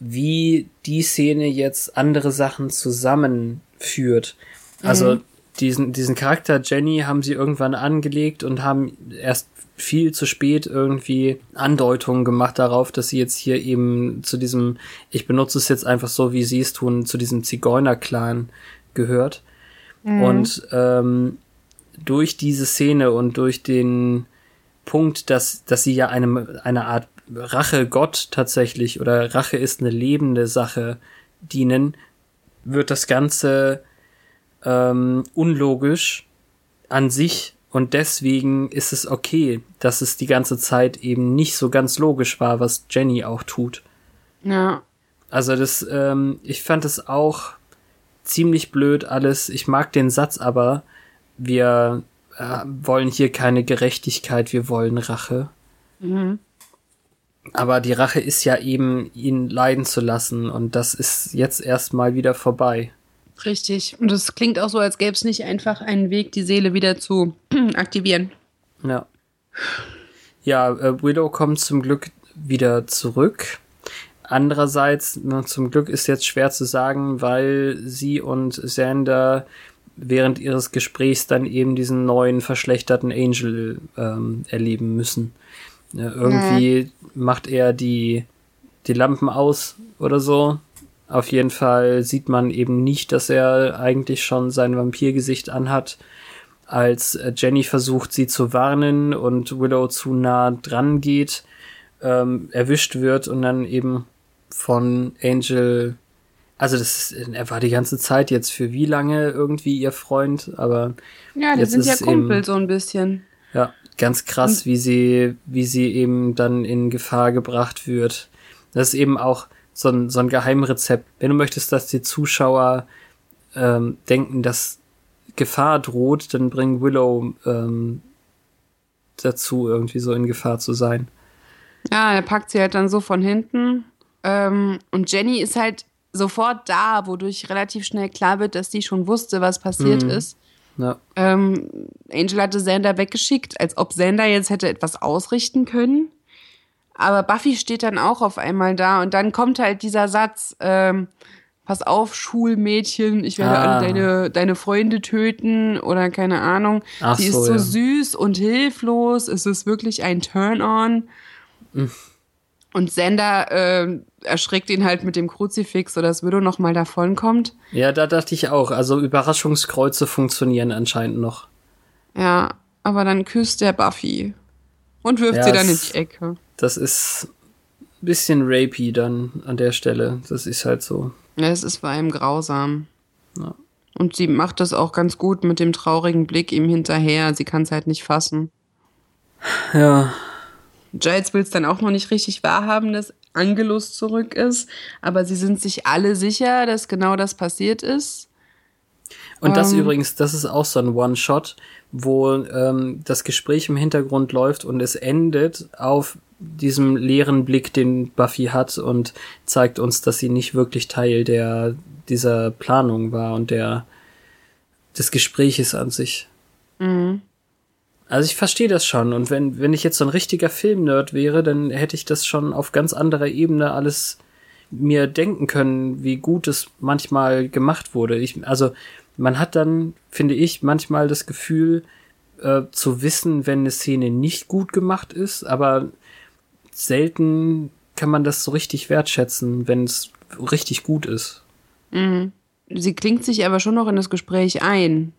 wie die Szene jetzt andere Sachen zusammenführt. Also diesen, diesen Charakter Jenny haben sie irgendwann angelegt und haben erst viel zu spät irgendwie Andeutungen gemacht darauf, dass sie jetzt hier eben zu diesem, ich benutze es jetzt einfach so, wie sie es tun, zu diesem Zigeuner-Clan gehört. Und ähm, durch diese Szene und durch den Punkt, dass, dass sie ja einem, eine Art Rache-Gott tatsächlich oder Rache ist eine lebende Sache dienen, wird das Ganze ähm, unlogisch an sich und deswegen ist es okay, dass es die ganze Zeit eben nicht so ganz logisch war, was Jenny auch tut. Ja. Also das, ähm, ich fand es auch ziemlich blöd alles. Ich mag den Satz aber, wir äh, wollen hier keine Gerechtigkeit, wir wollen Rache. Aber die Rache ist ja eben, ihn leiden zu lassen und das ist jetzt erstmal wieder vorbei. Richtig. Und es klingt auch so, als gäbe es nicht einfach einen Weg, die Seele wieder zu aktivieren. Ja. Ja, äh, Willow kommt zum Glück wieder zurück. Andererseits, na, zum Glück ist jetzt schwer zu sagen, weil sie und Xander während ihres Gesprächs dann eben diesen neuen verschlechterten Angel ähm, erleben müssen. Ja, irgendwie macht er die, die Lampen aus oder so. Auf jeden Fall sieht man eben nicht, dass er eigentlich schon sein Vampirgesicht anhat als Jenny versucht, sie zu warnen und Willow zu nah dran geht, ähm, erwischt wird und dann eben von Angel, also das ist, er war die ganze Zeit jetzt für wie lange irgendwie ihr Freund, aber Ja, die sind ja Kumpel eben- so ein bisschen. ja, ganz krass, wie sie, wie sie eben dann in Gefahr gebracht wird. Das ist eben auch so ein, so ein Geheimrezept. Wenn du möchtest, dass die Zuschauer ähm, denken, dass Gefahr droht, dann bring Willow ähm, dazu, irgendwie so in Gefahr zu sein. Ja, er packt sie halt dann so von hinten. Ähm, und Jenny ist halt sofort da, wodurch relativ schnell klar wird, dass die schon wusste, was passiert Mhm. ist. Ja, Ähm, Angel hatte Xander weggeschickt, als ob Xander jetzt hätte etwas ausrichten können. Aber Buffy steht dann auch auf einmal da und dann kommt halt dieser Satz, ähm, pass auf, Schulmädchen, ich werde Ah. alle deine, deine Freunde töten oder keine Ahnung. Ach Sie so, ist so ja. süß und hilflos, es ist wirklich ein Turn-on. Hm. Und Xander äh, erschreckt ihn halt mit dem Kruzifix, sodass Widow noch mal davonkommt. ja, da dachte ich auch. Also Überraschungskreuze funktionieren anscheinend noch. Ja, aber dann küsst er Buffy und wirft Ja, sie dann in die Ecke. Das ist ein bisschen rapey dann an der Stelle. Das ist halt so. Ja, es ist vor allem grausam. Ja. Und sie macht das auch ganz gut mit dem traurigen Blick ihm hinterher. Sie kann es halt nicht fassen. Ja, Giles will es dann auch noch nicht richtig wahrhaben, dass Angelus zurück ist. Aber sie sind sich alle sicher, dass genau das passiert ist. Und das Ähm. übrigens, das ist auch so ein One-Shot, wo ähm, das Gespräch im Hintergrund läuft und es endet auf diesem leeren Blick, den Buffy hat und zeigt uns, dass sie nicht wirklich Teil der dieser Planung war und der des Gespräches an sich. Also ich verstehe das schon und wenn wenn ich jetzt so ein richtiger Filmnerd wäre, dann hätte ich das schon auf ganz anderer Ebene alles mir denken können, wie gut es manchmal gemacht wurde. Ich, also man hat dann, finde ich, manchmal das Gefühl äh, zu wissen, wenn eine Szene nicht gut gemacht ist, aber selten kann man das so richtig wertschätzen, wenn es richtig gut ist. Sie klingt sich aber schon noch in das Gespräch ein.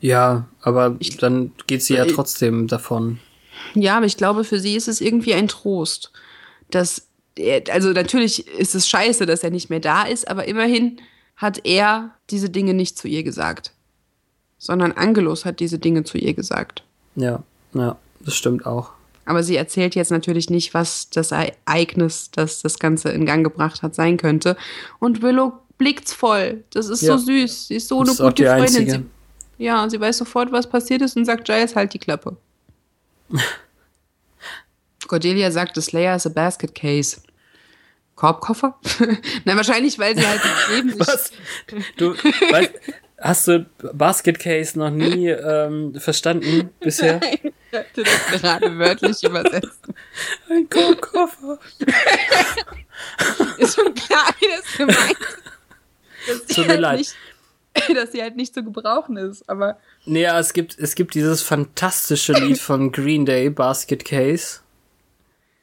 Ja, aber dann geht sie ja Äh, trotzdem davon. Ja, aber ich glaube, für sie ist es irgendwie ein Trost. Dass er, also natürlich ist es scheiße, dass er nicht mehr da ist, aber immerhin hat er diese Dinge nicht zu ihr gesagt. Sondern Angelus hat diese Dinge zu ihr gesagt. Ja, ja, das stimmt auch. Aber sie erzählt jetzt natürlich nicht, was das Ereignis, das das Ganze in Gang gebracht hat, sein könnte. Und Willow blickt's voll. Das ist Ja. so süß. Sie ist so Das eine gute die Freundin. Sie, Ja, sie weiß sofort, was passiert ist und sagt Giles halt die Klappe. Cordelia sagt, das Slayer is a basket case. Korbkoffer? Nein, wahrscheinlich, weil sie halt sich. Was? Du weißt, hast du Basket Case noch nie ähm, verstanden bisher? Nein, ich hatte das gerade wörtlich übersetzt. Ein Korbkoffer. Ist schon klar, wie das gemeint ist. Tut mir halt leid. Dass sie halt nicht zu gebrauchen ist, aber Nee, ja, es gibt, es gibt dieses fantastische Lied von Green Day, Basket Case.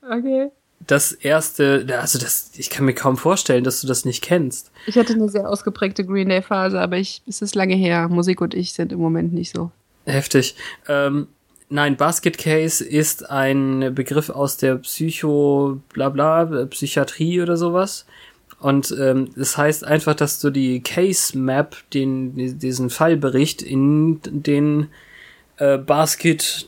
okay. Das erste, also das, ich kann mir kaum vorstellen, dass du das nicht kennst. Ich hatte eine sehr ausgeprägte Green Day Phase, aber ich, es ist lange her. Musik und ich sind im Moment nicht so. Heftig. Ähm, nein, Basket Case ist ein Begriff aus der Psycho, bla bla, Psychiatrie oder sowas. Und ähm, das heißt einfach, dass du die Case Map, den, diesen Fallbericht in den äh, Basket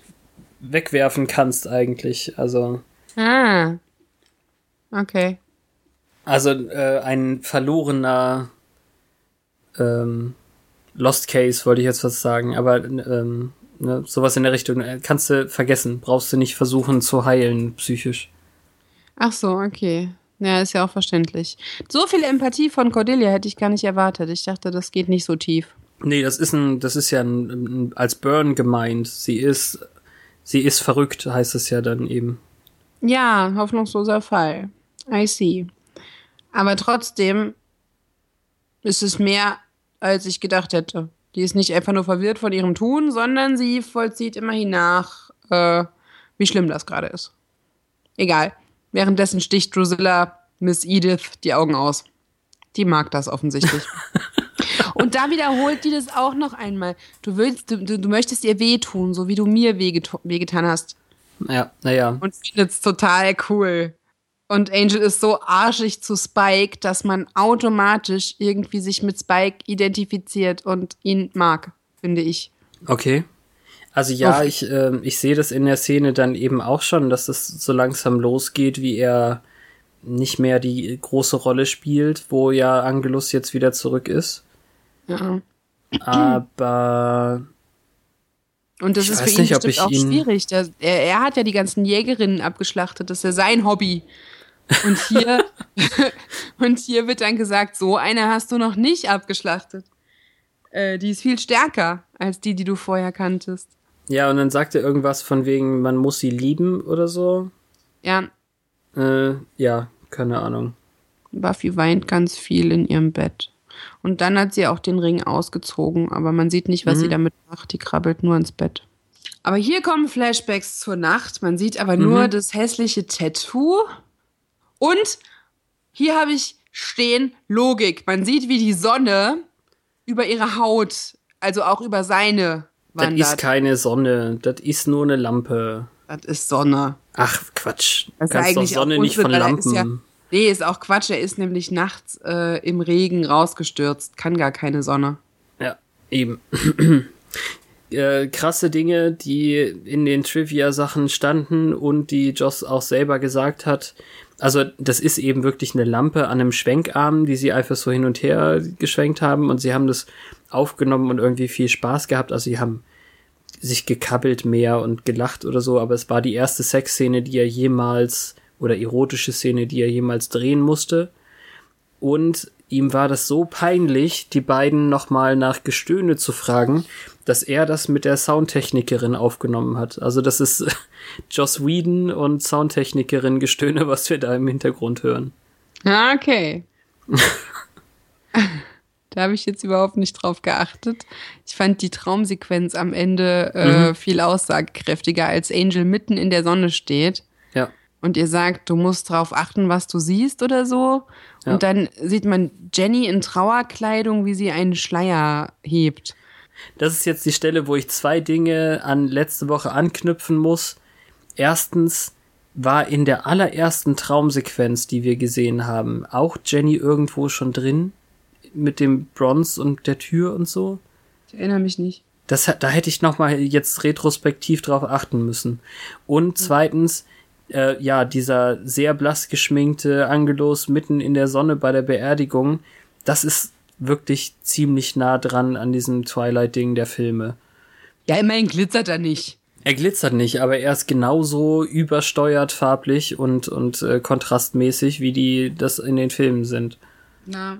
wegwerfen kannst eigentlich. Also, Ah. Okay. also äh, ein verlorener ähm, Lost Case, wollte ich jetzt was sagen, aber ähm, ne, sowas in der Richtung äh, kannst du vergessen, brauchst du nicht versuchen zu heilen psychisch. Ach so, okay. Ja, ist ja auch verständlich. So viel Empathie von Cordelia hätte ich gar nicht erwartet. Ich dachte, das geht nicht so tief. Nee, das ist ein, das ist ja ein, ein, als Burn gemeint. Sie ist, sie ist verrückt, heißt es ja dann eben. Ja, hoffnungsloser Fall. I see. Aber trotzdem ist es mehr, als ich gedacht hätte. Die ist nicht einfach nur verwirrt von ihrem Tun, sondern sie vollzieht immerhin nach, äh, wie schlimm das gerade ist. Egal. Währenddessen sticht Drusilla Miss Edith die Augen aus. Die mag das offensichtlich. Und da wiederholt die das auch noch einmal. Du willst, du, du, du möchtest ihr wehtun, so wie du mir wehgetan hast Ja, naja. und findet's total cool. Und Angel ist so arschig zu Spike, dass man automatisch irgendwie sich mit Spike identifiziert und ihn mag, finde ich. Okay. Also ja, Okay. ich, ähm, ich sehe das in der Szene dann eben auch schon, dass es so langsam losgeht, wie er nicht mehr die große Rolle spielt, wo ja Angelus jetzt wieder zurück ist. Ja. Aber Und das Ich ist für ihn nicht, bestimmt ich auch schwierig. Der, er, er hat ja die ganzen Jägerinnen abgeschlachtet, das ist ja sein Hobby. Und hier, und hier wird dann gesagt, so eine hast du noch nicht abgeschlachtet. Äh, die ist viel stärker als die, die du vorher kanntest. Ja, und dann sagt er irgendwas von wegen, man muss sie lieben oder so. Ja, Äh, ja, keine Ahnung. Buffy weint ganz viel in ihrem Bett. Und dann hat sie auch den Ring ausgezogen, aber man sieht nicht, was Mhm. sie damit macht. Die krabbelt nur ins Bett. Aber hier kommen Flashbacks zur Nacht. Man sieht aber nur Mhm. das hässliche Tattoo. Und hier habe ich stehen Logik. Man sieht, wie die Sonne über ihre Haut, also auch über seine, Das ist keine Sonne, das ist nur eine Lampe. Das ist Sonne. Ach, Quatsch. Das ist Kannst doch eigentlich Sonne auch nicht von er ist Lampen. ja- Nee, ist auch Quatsch. Er ist nämlich nachts äh, im Regen rausgestürzt. Kann gar keine Sonne. Ja, eben. äh, krasse Dinge, die in den Trivia-Sachen standen und die Joss auch selber gesagt hat. Also, das ist eben wirklich eine Lampe an einem Schwenkarm, die sie einfach so hin und her geschwenkt haben und sie haben das aufgenommen und irgendwie viel Spaß gehabt. Also, sie haben sich gekabbelt mehr und gelacht oder so, aber es war die erste Sexszene, die er jemals oder erotische Szene, die er jemals drehen musste. Und ihm war das so peinlich, die beiden nochmal nach Gestöhne zu fragen, dass er das mit der Soundtechnikerin aufgenommen hat. Also das ist Joss Whedon und Soundtechnikerin Gestöhne, was wir da im Hintergrund hören. Ah, Okay. da habe ich jetzt überhaupt nicht drauf geachtet. Ich fand die Traumsequenz am Ende äh, viel aussagekräftiger, als Angel mitten in der Sonne steht Ja. und ihr sagt, du musst drauf achten, was du siehst oder so. Ja. Und dann sieht man Jenny in Trauerkleidung, wie sie einen Schleier hebt. Das ist jetzt die Stelle, wo ich zwei Dinge an letzte Woche anknüpfen muss. Erstens war in der allerersten Traumsequenz, die wir gesehen haben, auch Jenny irgendwo schon drin mit dem Bronze und der Tür und so. Ich erinnere mich nicht. Das, hat- da hätte ich noch mal jetzt retrospektiv drauf achten müssen. Und zweitens, äh, ja, dieser sehr blass geschminkte Angelos mitten in der Sonne bei der Beerdigung, das ist wirklich ziemlich nah dran an diesem Twilight-Ding der Filme. Ja, immerhin glitzert er nicht. Er glitzert nicht, aber er ist genauso übersteuert farblich und, und äh, kontrastmäßig, wie die das in den Filmen sind. Na.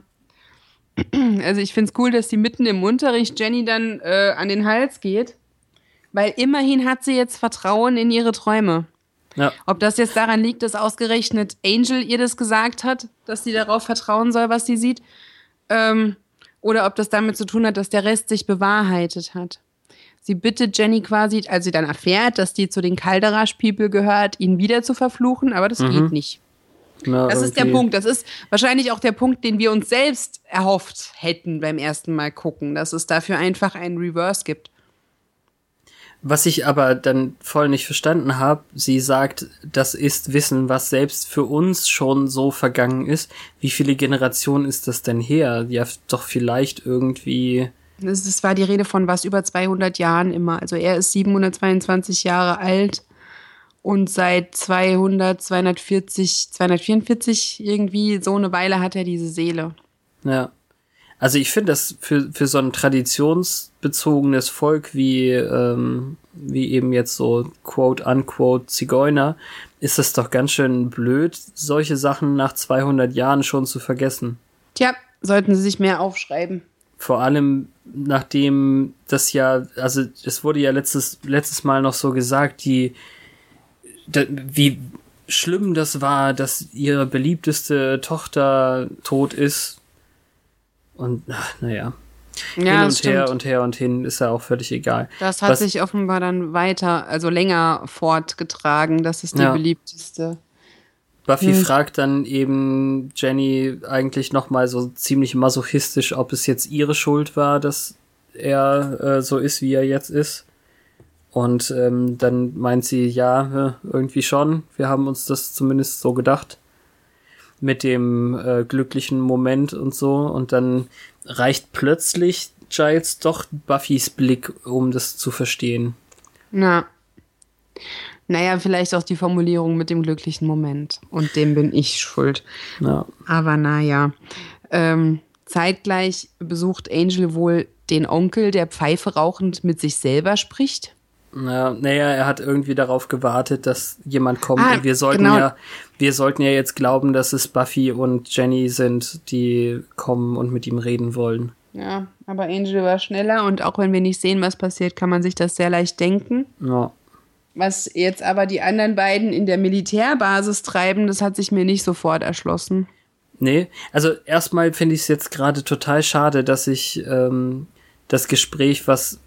Also ich finde es cool, dass die mitten im Unterricht Jenny dann äh, an den Hals geht, weil immerhin hat sie jetzt Vertrauen in ihre Träume. Ja. Ob das jetzt daran liegt, dass ausgerechnet Angel ihr das gesagt hat, dass sie darauf vertrauen soll, was sie sieht, ähm, oder ob das damit zu tun hat, dass der Rest sich bewahrheitet hat. Sie bittet Jenny quasi, als sie dann erfährt, dass die zu den Calderash People gehört, ihn wieder zu verfluchen, aber das geht nicht. Na, Das ist der Punkt. Das ist wahrscheinlich auch der Punkt, den wir uns selbst erhofft hätten beim ersten Mal gucken, dass es dafür einfach einen Reverse gibt. Was ich aber dann voll nicht verstanden habe, sie sagt, das ist Wissen, was selbst für uns schon so vergangen ist. Wie viele Generationen ist das denn her? Ja, doch vielleicht irgendwie. Das war die Rede von was über 200 Jahren immer. Also er ist 722 Jahre alt und seit 200, 240, 244 irgendwie so eine Weile hat er diese Seele. Ja. Also ich finde das für, für so ein traditionsbezogenes Volk wie, ähm, wie eben jetzt so quote-unquote Zigeuner, ist es doch ganz schön blöd, solche Sachen nach 200 Jahren schon zu vergessen. Tja, sollten sie sich mehr aufschreiben. Vor allem nachdem das ja, also es wurde ja letztes, letztes Mal noch so gesagt, die, wie schlimm das war, dass ihre beliebteste Tochter tot ist. Und ach, naja, Ja, hin und her stimmt. und her und hin ist ja auch völlig egal. Das hat Was- sich offenbar dann weiter, also länger fortgetragen. Das ist die Ja. beliebteste. Buffy Hm. fragt dann eben Jenny eigentlich noch mal so ziemlich masochistisch, ob es jetzt ihre Schuld war, dass er äh, so ist, wie er jetzt ist. Und ähm, dann meint sie, ja, irgendwie schon. Wir haben uns das zumindest so gedacht. Mit dem äh, glücklichen Moment und so. Und dann reicht plötzlich Giles doch Buffys Blick, um das zu verstehen. Na. Naja, vielleicht auch die Formulierung mit dem glücklichen Moment. Und dem bin ich schuld. Ja. Aber naja. Ähm, zeitgleich besucht Angel wohl den Onkel, der Pfeife rauchend mit sich selber spricht. Ja, naja, er hat irgendwie darauf gewartet, dass jemand kommt. Ah, und wir sollten genau. ja, wir sollten ja jetzt glauben, dass es Buffy und Jenny sind, die kommen und mit ihm reden wollen. Ja, aber Angel war schneller und auch wenn wir nicht sehen, was passiert, kann man sich das sehr leicht denken. Ja. Was jetzt aber die anderen beiden in der Militärbasis treiben, das hat sich mir nicht sofort erschlossen. Nee, also erstmal finde ich es jetzt gerade total schade, dass ich ähm, das Gespräch, was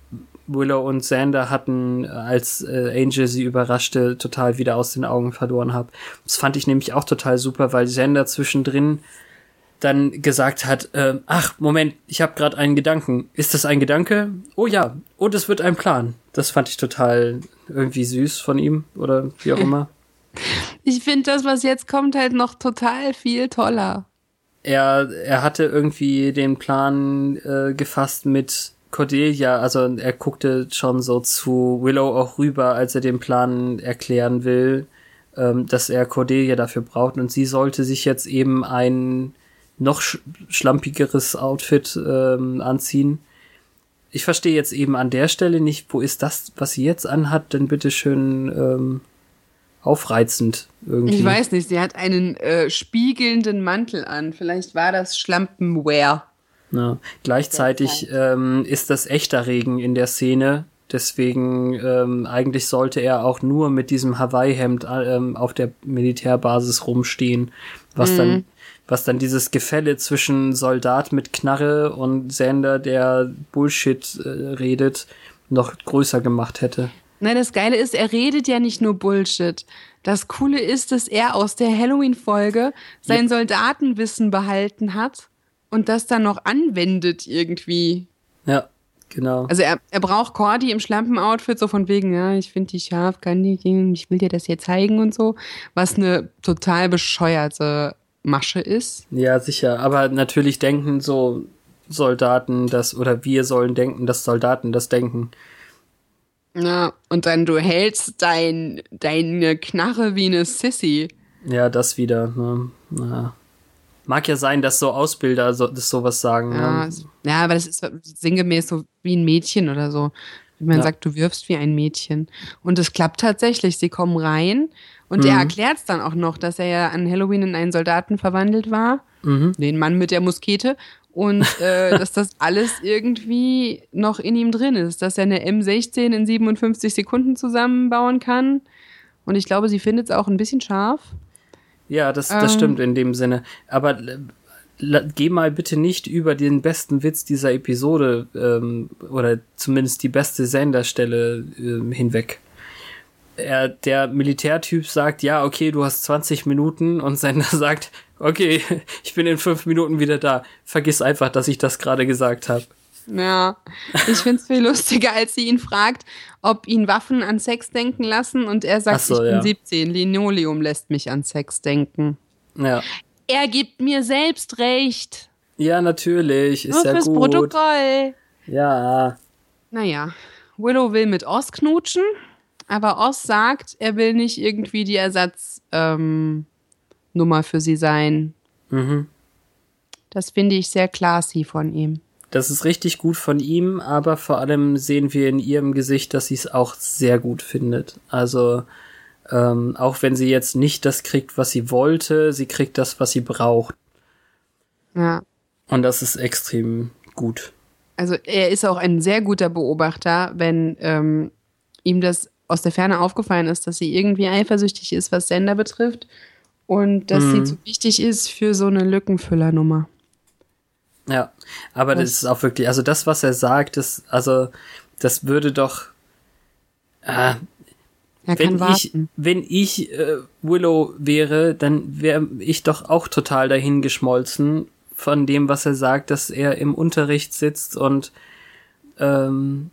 Willow und Xander hatten, als äh, Angel sie überraschte, total wieder aus den Augen verloren habe. Das fand ich nämlich auch total super, weil Xander zwischendrin dann gesagt hat, ähm, ach, Moment, ich habe gerade einen Gedanken. Ist das ein Gedanke? Oh ja, und es wird ein Plan. Das fand ich total irgendwie süß von ihm oder wie auch immer. Ich finde das, was jetzt kommt, halt noch total viel toller. er, er hatte irgendwie den Plan äh, gefasst mit Cordelia, also er guckte schon so zu Willow auch rüber, als er den Plan erklären will, ähm, dass er Cordelia dafür braucht und sie sollte sich jetzt eben ein noch sch schlampigeres Outfit ähm, anziehen. Ich verstehe jetzt eben an der Stelle nicht, wo ist das, was sie jetzt anhat, denn bitte schön ähm, aufreizend irgendwie. Ich weiß nicht, sie hat einen äh, spiegelnden Mantel an. Vielleicht war das Schlampenwear. Ja. Gleichzeitig ähm, ist das echter Regen in der Szene. Deswegen ähm, eigentlich sollte er auch nur mit diesem Hawaii-Hemd ähm, auf der Militärbasis rumstehen, was dann was dann dieses Gefälle zwischen Soldat mit Knarre und Sender, der Bullshit äh, redet, noch größer gemacht hätte. Na, das Geile ist, er redet ja nicht nur Bullshit. Das Coole ist, dass er aus der Halloween-Folge sein Soldatenwissen behalten hat und das dann noch anwendet irgendwie. Ja, genau. Also er, er braucht Cordy im Schlampen-Outfit, so von wegen, ja, ich finde die scharf, kann die, ich will dir das hier zeigen und so. Was eine total bescheuerte Masche ist. Ja, sicher. Aber natürlich denken so Soldaten das, oder wir sollen denken, dass Soldaten das denken. Ja, und dann du hältst dein, deine Knarre wie eine Sissy. Ja, das wieder. Ne? Na. Mag ja sein, dass so Ausbilder so, das sowas sagen. Ja, ne? ja, aber das ist sinngemäß so wie ein Mädchen oder so. Wie man Ja. sagt, du wirfst wie ein Mädchen. Und es klappt tatsächlich. Sie kommen rein und er Mhm. erklärt es dann auch noch, dass er ja an Halloween in einen Soldaten verwandelt war. Mhm. Den Mann mit der Muskete. Und äh, dass das alles irgendwie noch in ihm drin ist. Dass er eine M16 in 57 Sekunden zusammenbauen kann. Und ich glaube, sie findet es auch ein bisschen scharf. Ja, das, das Ähm. stimmt in dem Sinne. Aber äh, geh mal bitte nicht über den besten Witz dieser Episode ähm, oder zumindest die beste Senderstelle ähm, hinweg. Er, der Militärtyp sagt, ja, okay, du hast 20 Minuten und Sender sagt, okay, ich bin in fünf Minuten wieder da. Vergiss einfach, dass ich das gerade gesagt habe. Ja, ich find's viel lustiger, als sie ihn fragt, ob ihn Waffen an Sex denken lassen und er sagt, so, ich bin ja. 17, Linoleum lässt mich an Sex denken. Ja. Er gibt mir selbst recht. Ja, natürlich, ist Nur ja fürs gut. Protokoll. Ja. Naja, Willow will mit Oz knutschen, aber Oz sagt, er will nicht irgendwie die Ersatznummer ähm, für sie sein. Mhm. Das finde ich sehr classy von ihm. Das ist richtig gut von ihm, aber vor allem sehen wir in ihrem Gesicht, dass sie es auch sehr gut findet. Also ähm, auch wenn sie jetzt nicht das kriegt, was sie wollte, sie kriegt das, was sie braucht. Ja. Und das ist extrem gut. Also er ist auch ein sehr guter Beobachter, wenn ähm, ihm das aus der Ferne aufgefallen ist, dass sie irgendwie eifersüchtig ist, was Sender betrifft und dass Mhm. sie zu wichtig ist für so eine Lückenfüllernummer. Ja, aber das Das- ist auch wirklich, also das, was er sagt, das, also das würde doch, äh, Er wenn kann ich, wenn ich äh, Willow wäre, dann wäre ich doch auch total dahin geschmolzen von dem, was er sagt, dass er im Unterricht sitzt und ähm,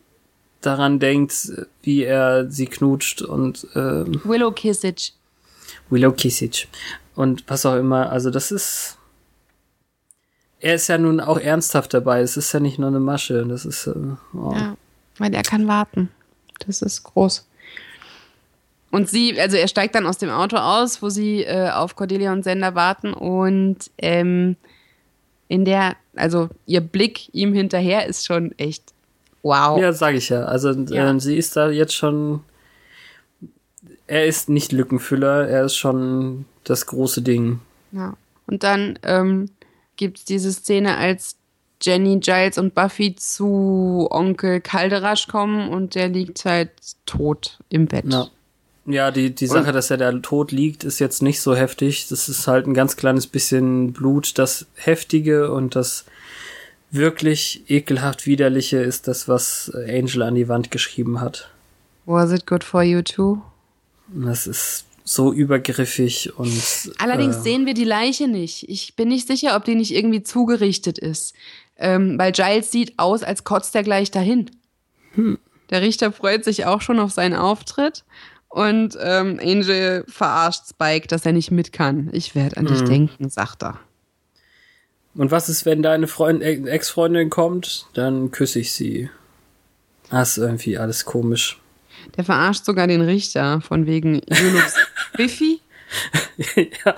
daran denkt, wie er sie knutscht und ähm, Willow Kissage. Willow Kisic und was auch immer. Also das ist, er ist ja nun auch ernsthaft dabei. Es ist ja nicht nur eine Masche. Das ist, äh, oh. Ja, weil er kann warten. Das ist groß. Und sie, also er steigt dann aus dem Auto aus, wo sie äh, auf Cordelia und Sender warten und ähm, in der, also ihr Blick ihm hinterher ist schon echt wow. Ja, sage ich ja. Also Ja. ähm, sie ist da jetzt schon. Er ist nicht Lückenfüller, er ist schon das große Ding. Ja. Und dann ähm, gibt es diese Szene, als Jenny, Giles und Buffy zu Onkel Calderasch kommen und der liegt halt tot im Bett. Ja. Ja, die, die Sache, dass er da tot liegt, ist jetzt nicht so heftig. Das ist halt ein ganz kleines bisschen Blut. Das Heftige und das wirklich ekelhaft Widerliche ist das, was Angel an die Wand geschrieben hat. Was it good for you too? Das ist so übergriffig und. Allerdings äh, sehen wir die Leiche nicht. Ich bin nicht sicher, ob die nicht irgendwie zugerichtet ist. Ähm, weil Giles sieht aus, als kotzt er gleich dahin. Der Richter freut sich auch schon auf seinen Auftritt. Und ähm, Angel verarscht Spike, dass er nicht mit kann. Ich werde an dich denken, sagt er. Und was ist, wenn deine Freund Ex- Ex-Freundin kommt? Dann küsse ich sie. Das ist irgendwie alles komisch. Der verarscht sogar den Richter von wegen Junux Biffy. ja.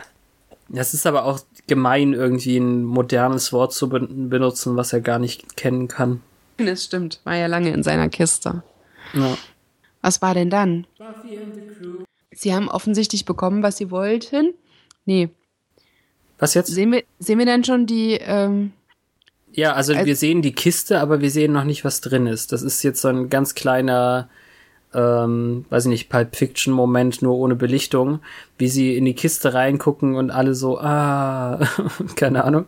Das ist aber auch gemein, irgendwie ein modernes Wort zu ben- benutzen, was er gar nicht kennen kann. Das stimmt, war ja lange in seiner Kiste. Ja. Was war denn dann? Sie haben offensichtlich bekommen, was sie wollten. Nee, Was jetzt? sehen wir, sehen wir dann schon die, ähm, Ja, also Als- wir sehen die Kiste, aber wir sehen noch nicht, was drin ist. Das ist jetzt so ein ganz kleiner, ähm, weiß ich nicht, Pulp Fiction Moment, nur ohne Belichtung, wie sie in die Kiste reingucken und alle so, ah, keine Ahnung.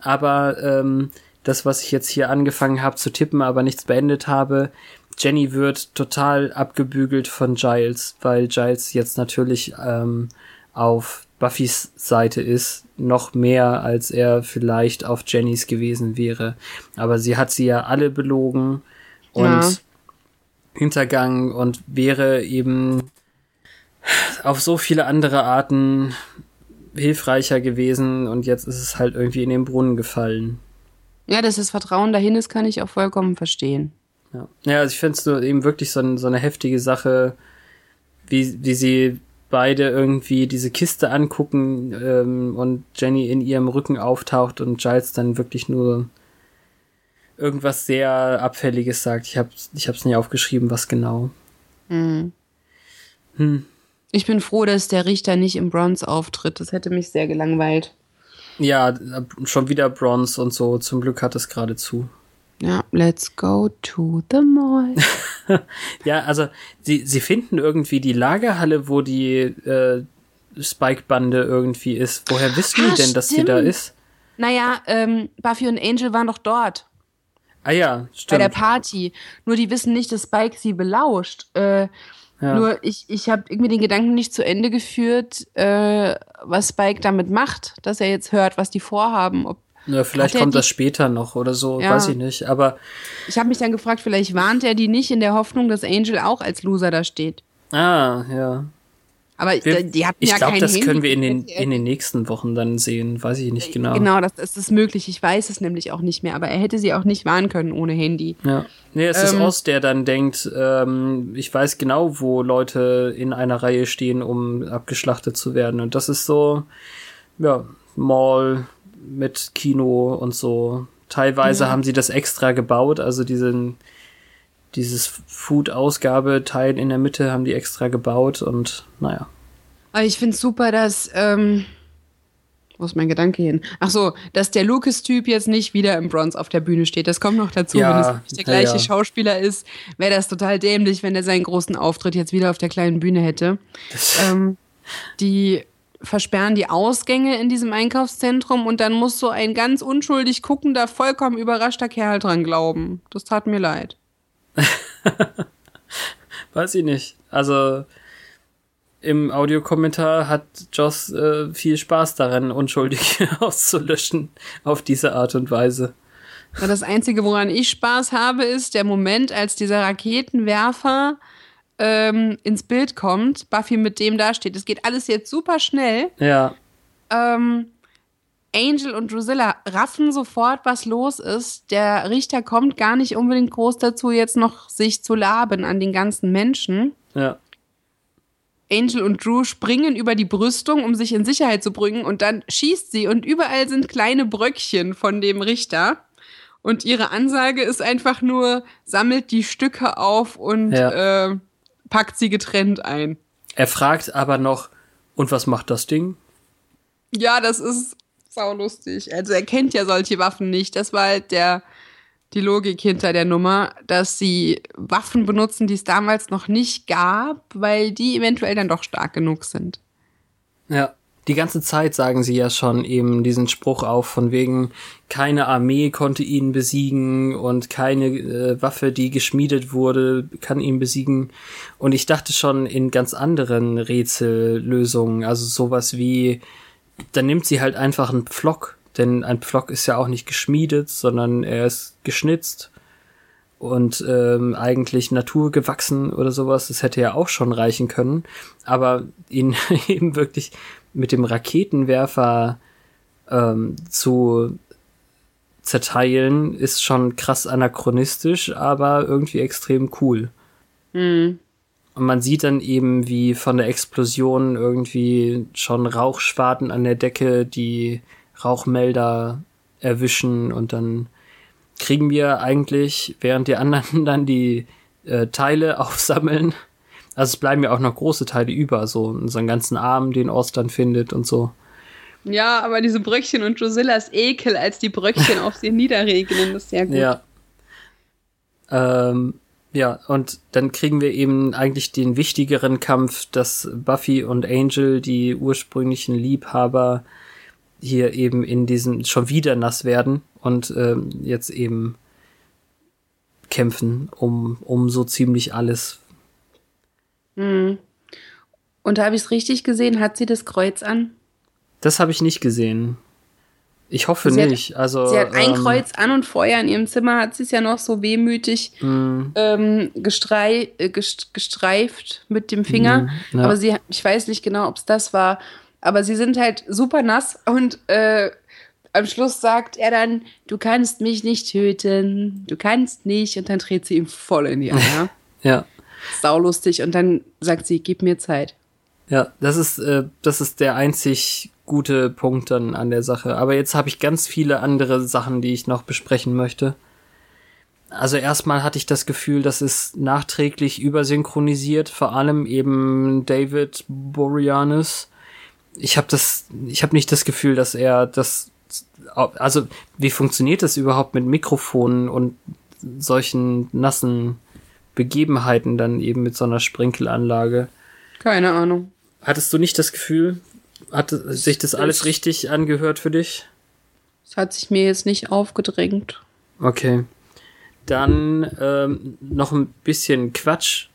Aber ähm, das, was ich jetzt hier angefangen habe zu tippen, aber nichts beendet habe, Jenny wird total abgebügelt von Giles, weil Giles jetzt natürlich ähm, auf Buffys Seite ist, noch mehr als er vielleicht auf Jennys gewesen wäre. Aber sie hat sie ja alle belogen und Ja. Hintergangen und wäre eben auf so viele andere Arten hilfreicher gewesen und jetzt ist es halt irgendwie in den Brunnen gefallen. ja, dass das Vertrauen dahin ist, kann ich auch vollkommen verstehen. Ja, ja also ich finde es eben wirklich so, ein, so eine heftige Sache, wie, wie sie beide irgendwie diese Kiste angucken ähm, und Jenny in ihrem Rücken auftaucht und Giles dann wirklich nur irgendwas sehr Abfälliges sagt. Ich habe ich hab's nicht aufgeschrieben, was genau. Mhm. Hm. Ich bin froh, dass der Richter nicht im Bronze auftritt. Das hätte mich sehr gelangweilt. Ja, schon wieder Bronze und so. Zum Glück hat es gerade zu. Ja, let's go to the mall. ja, also sie, sie finden irgendwie die Lagerhalle, wo die äh, Spike-Bande irgendwie ist. Woher wissen Ah, die denn, dass sie da stimmt. ist? Naja, ähm, Buffy und Angel waren doch dort. Ah ja, Bei stimmt. der Party. Nur die wissen nicht, dass Spike sie belauscht. Äh, Ja. Nur ich, ich habe irgendwie den Gedanken nicht zu Ende geführt, äh, was Spike damit macht, dass er jetzt hört, was die vorhaben. Ob, Ja, vielleicht kommt die- das später noch oder so, Ja. weiß ich nicht. Aber ich habe mich dann gefragt, vielleicht warnt er die nicht in der Hoffnung, dass Angel auch als Loser da steht. ah, ja. Aber Wir, die, hatten ich ja glaube, das Handy. können wir in den, in den nächsten Wochen dann sehen. Weiß ich nicht genau. Genau, das, das ist möglich. Ich weiß es nämlich auch nicht mehr. Aber er hätte sie auch nicht warnen können ohne Handy. Ja. Nee, es ist Ähm, Oz, der dann denkt, ähm, ich weiß genau, wo Leute in einer Reihe stehen, um abgeschlachtet zu werden. Und das ist so, ja, Mall mit Kino und so. Teilweise haben sie das extra gebaut, also diesen, dieses Food-Ausgabe-Teil in der Mitte haben die extra gebaut und naja. Aber ich finde es super, dass. Ähm, wo ist mein Gedanke hin? Ach so, dass der Lucas-Typ jetzt nicht wieder im Bronze auf der Bühne steht. Das kommt noch dazu. Ja, wenn es nicht der gleiche ja. Schauspieler ist, wäre das total dämlich, wenn er seinen großen Auftritt jetzt wieder auf der kleinen Bühne hätte. Ähm, die versperren die Ausgänge in diesem Einkaufszentrum und dann muss so ein ganz unschuldig guckender, vollkommen überraschter Kerl dran glauben. Das tat mir leid. Weiß ich nicht. Also im Audiokommentar hat Joss äh, viel Spaß daran, unschuldig auszulöschen auf diese Art und Weise. Das Einzige, woran ich Spaß habe, ist der Moment, als dieser Raketenwerfer ähm, ins Bild kommt, Buffy mit dem dasteht. Es geht alles jetzt super schnell. Ja, Ähm, Angel und Drusilla raffen sofort, was los ist. Der Richter kommt gar nicht unbedingt groß dazu, jetzt noch sich zu laben an den ganzen Menschen. ja. Angel und Drew springen über die Brüstung, um sich in Sicherheit zu bringen, und dann schießt sie und überall sind kleine Bröckchen von dem Richter. Und ihre Ansage ist einfach nur, sammelt die Stücke auf und Ja. äh, packt sie getrennt ein. Er fragt aber noch, und was macht das Ding? Ja, das ist saulustig. Also er kennt ja solche Waffen nicht. Das war halt der, die Logik hinter der Nummer, dass sie Waffen benutzen, die es damals noch nicht gab, weil die eventuell dann doch stark genug sind. Ja. Die ganze Zeit sagen sie ja schon eben diesen Spruch auf, von wegen, keine Armee konnte ihn besiegen und keine äh, Waffe, die geschmiedet wurde, kann ihn besiegen. Und ich dachte schon in ganz anderen Rätsellösungen, also sowas wie, dann nimmt sie halt einfach einen Pflock, denn ein Pflock ist ja auch nicht geschmiedet, sondern er ist geschnitzt und ähm, eigentlich naturgewachsen oder sowas. Das hätte ja auch schon reichen können. Aber ihn eben wirklich mit dem Raketenwerfer ähm, zu zerteilen, ist schon krass anachronistisch, aber irgendwie extrem cool. Hm. Und man sieht dann eben, wie von der Explosion irgendwie schon Rauchschwaden an der Decke die Rauchmelder erwischen und dann kriegen wir eigentlich, während die anderen dann die äh, Teile aufsammeln, also es bleiben ja auch noch große Teile über, so unseren ganzen Arm, den dann findet und so. Ja, aber diese Bröckchen und Drusillas Ekel, als die Bröckchen auf sie niederregnen, ist sehr gut. Ja. Ähm, ja, und dann kriegen wir eben eigentlich den wichtigeren Kampf, dass Buffy und Angel, die ursprünglichen Liebhaber, hier eben in diesem schon wieder nass werden und ähm, jetzt eben kämpfen um, um so ziemlich alles. Hm. Und habe ich es richtig gesehen? Hat sie das Kreuz an? Das habe ich nicht gesehen. Ich hoffe Sie hat- nicht. also, Sie hat ein ähm, Kreuz an und vorher in ihrem Zimmer hat sie es ja noch so wehmütig mh, ähm, gestrei äh, gest gestreift mit dem Finger. Mhm, ja. Aber sie, ich weiß nicht genau, ob es das war. Aber sie sind halt super nass und äh, am Schluss sagt er dann, du kannst mich nicht töten, du kannst nicht. Und dann dreht sie ihm voll in die Eier. ja. Saulustig. Und dann sagt sie, gib mir Zeit. Ja, das ist, äh, das ist der einzig gute Punkt dann an der Sache. Aber jetzt habe ich ganz viele andere Sachen, die ich noch besprechen möchte. Also erstmal hatte ich das Gefühl, dass es nachträglich übersynchronisiert, vor allem eben David Boreanaz. Ich habe das, ich habe nicht das Gefühl, dass er das, also wie funktioniert das überhaupt mit Mikrofonen und solchen nassen Begebenheiten dann eben mit so einer Sprinkelanlage? Keine Ahnung. Hattest du nicht das Gefühl, hat sich das alles richtig angehört für dich? Das hat sich mir jetzt nicht aufgedrängt. Okay. Dann ähm, noch ein bisschen Quatsch.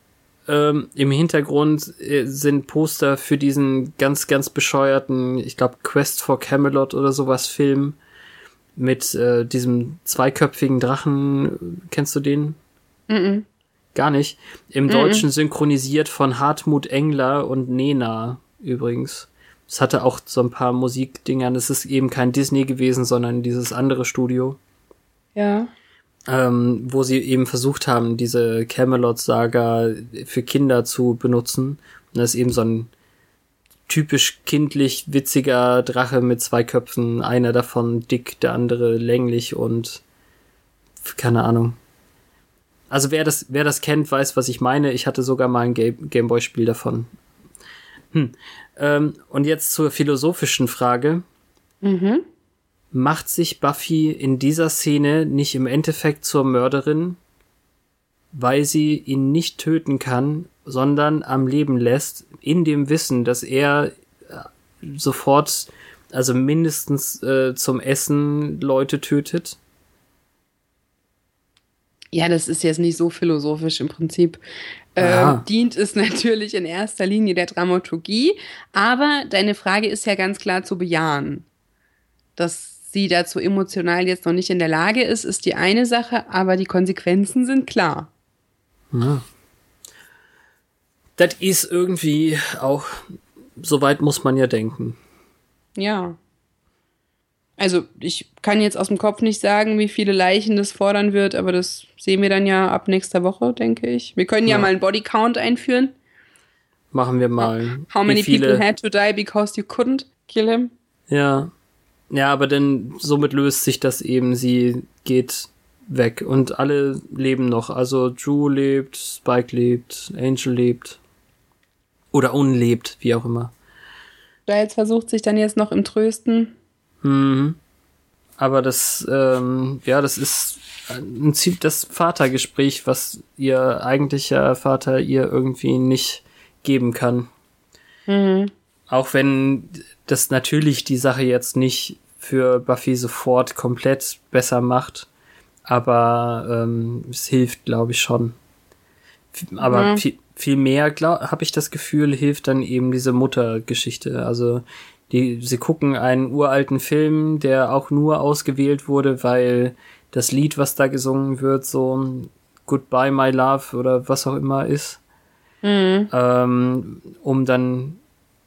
Ähm, Im Hintergrund äh, sind Poster für diesen ganz, ganz bescheuerten, ich glaube, Quest for Camelot oder sowas Film mit äh, diesem zweiköpfigen Drachen. Kennst du den? Mm, -mm. Gar nicht. Im mm Deutschen synchronisiert von Hartmut Engler und Nena übrigens. Es hatte auch so ein paar Musikdingern. Es ist eben kein Disney gewesen, sondern dieses andere Studio. Ja ähm, wo sie eben versucht haben, diese Camelot-Saga für Kinder zu benutzen. Und das ist eben so ein typisch kindlich witziger Drache mit zwei Köpfen, einer davon dick, der andere länglich und keine Ahnung. Also wer das, wer das kennt, weiß, was ich meine. Ich hatte sogar mal ein Gameboy-Spiel davon. Hm. Ähm, und jetzt zur philosophischen Frage. Mhm macht sich Buffy in dieser Szene nicht im Endeffekt zur Mörderin, weil sie ihn nicht töten kann, sondern am Leben lässt, in dem Wissen, dass er äh, sofort, also mindestens äh, zum Essen Leute tötet? Ja, das ist jetzt nicht so philosophisch im Prinzip. Äh, dient es natürlich in erster Linie der Dramaturgie, aber deine Frage ist ja ganz klar zu bejahen. Das sie dazu emotional jetzt noch nicht in der Lage ist, ist die eine Sache, aber die Konsequenzen sind klar. Ja. Das ist irgendwie auch, soweit muss man ja denken. Ja. Also ich kann jetzt aus dem Kopf nicht sagen, wie viele Leichen das fordern wird, aber das sehen wir dann ja ab nächster Woche, denke ich. Wir können ja, ja mal einen Bodycount einführen. Machen wir mal. How many people had to die because you couldn't kill him? Ja. Ja, aber dann somit löst sich das eben, sie geht weg und alle leben noch. Also Drew lebt, Spike lebt, Angel lebt. Oder unlebt, wie auch immer. Giles versucht sich dann jetzt noch im Trösten. Mhm. Aber das, ähm, ja, das ist ein Ziel, das Vatergespräch, was ihr eigentlicher Vater ihr irgendwie nicht geben kann. Mhm. Auch wenn das natürlich die Sache jetzt nicht für Buffy sofort komplett besser macht, aber ähm, es hilft, glaube ich, schon. Aber ja. viel, viel mehr, habe ich das Gefühl, hilft dann eben diese Muttergeschichte. Also die, sie gucken einen uralten Film, der auch nur ausgewählt wurde, weil das Lied, was da gesungen wird, so Goodbye My Love oder was auch immer ist, mhm. ähm, um dann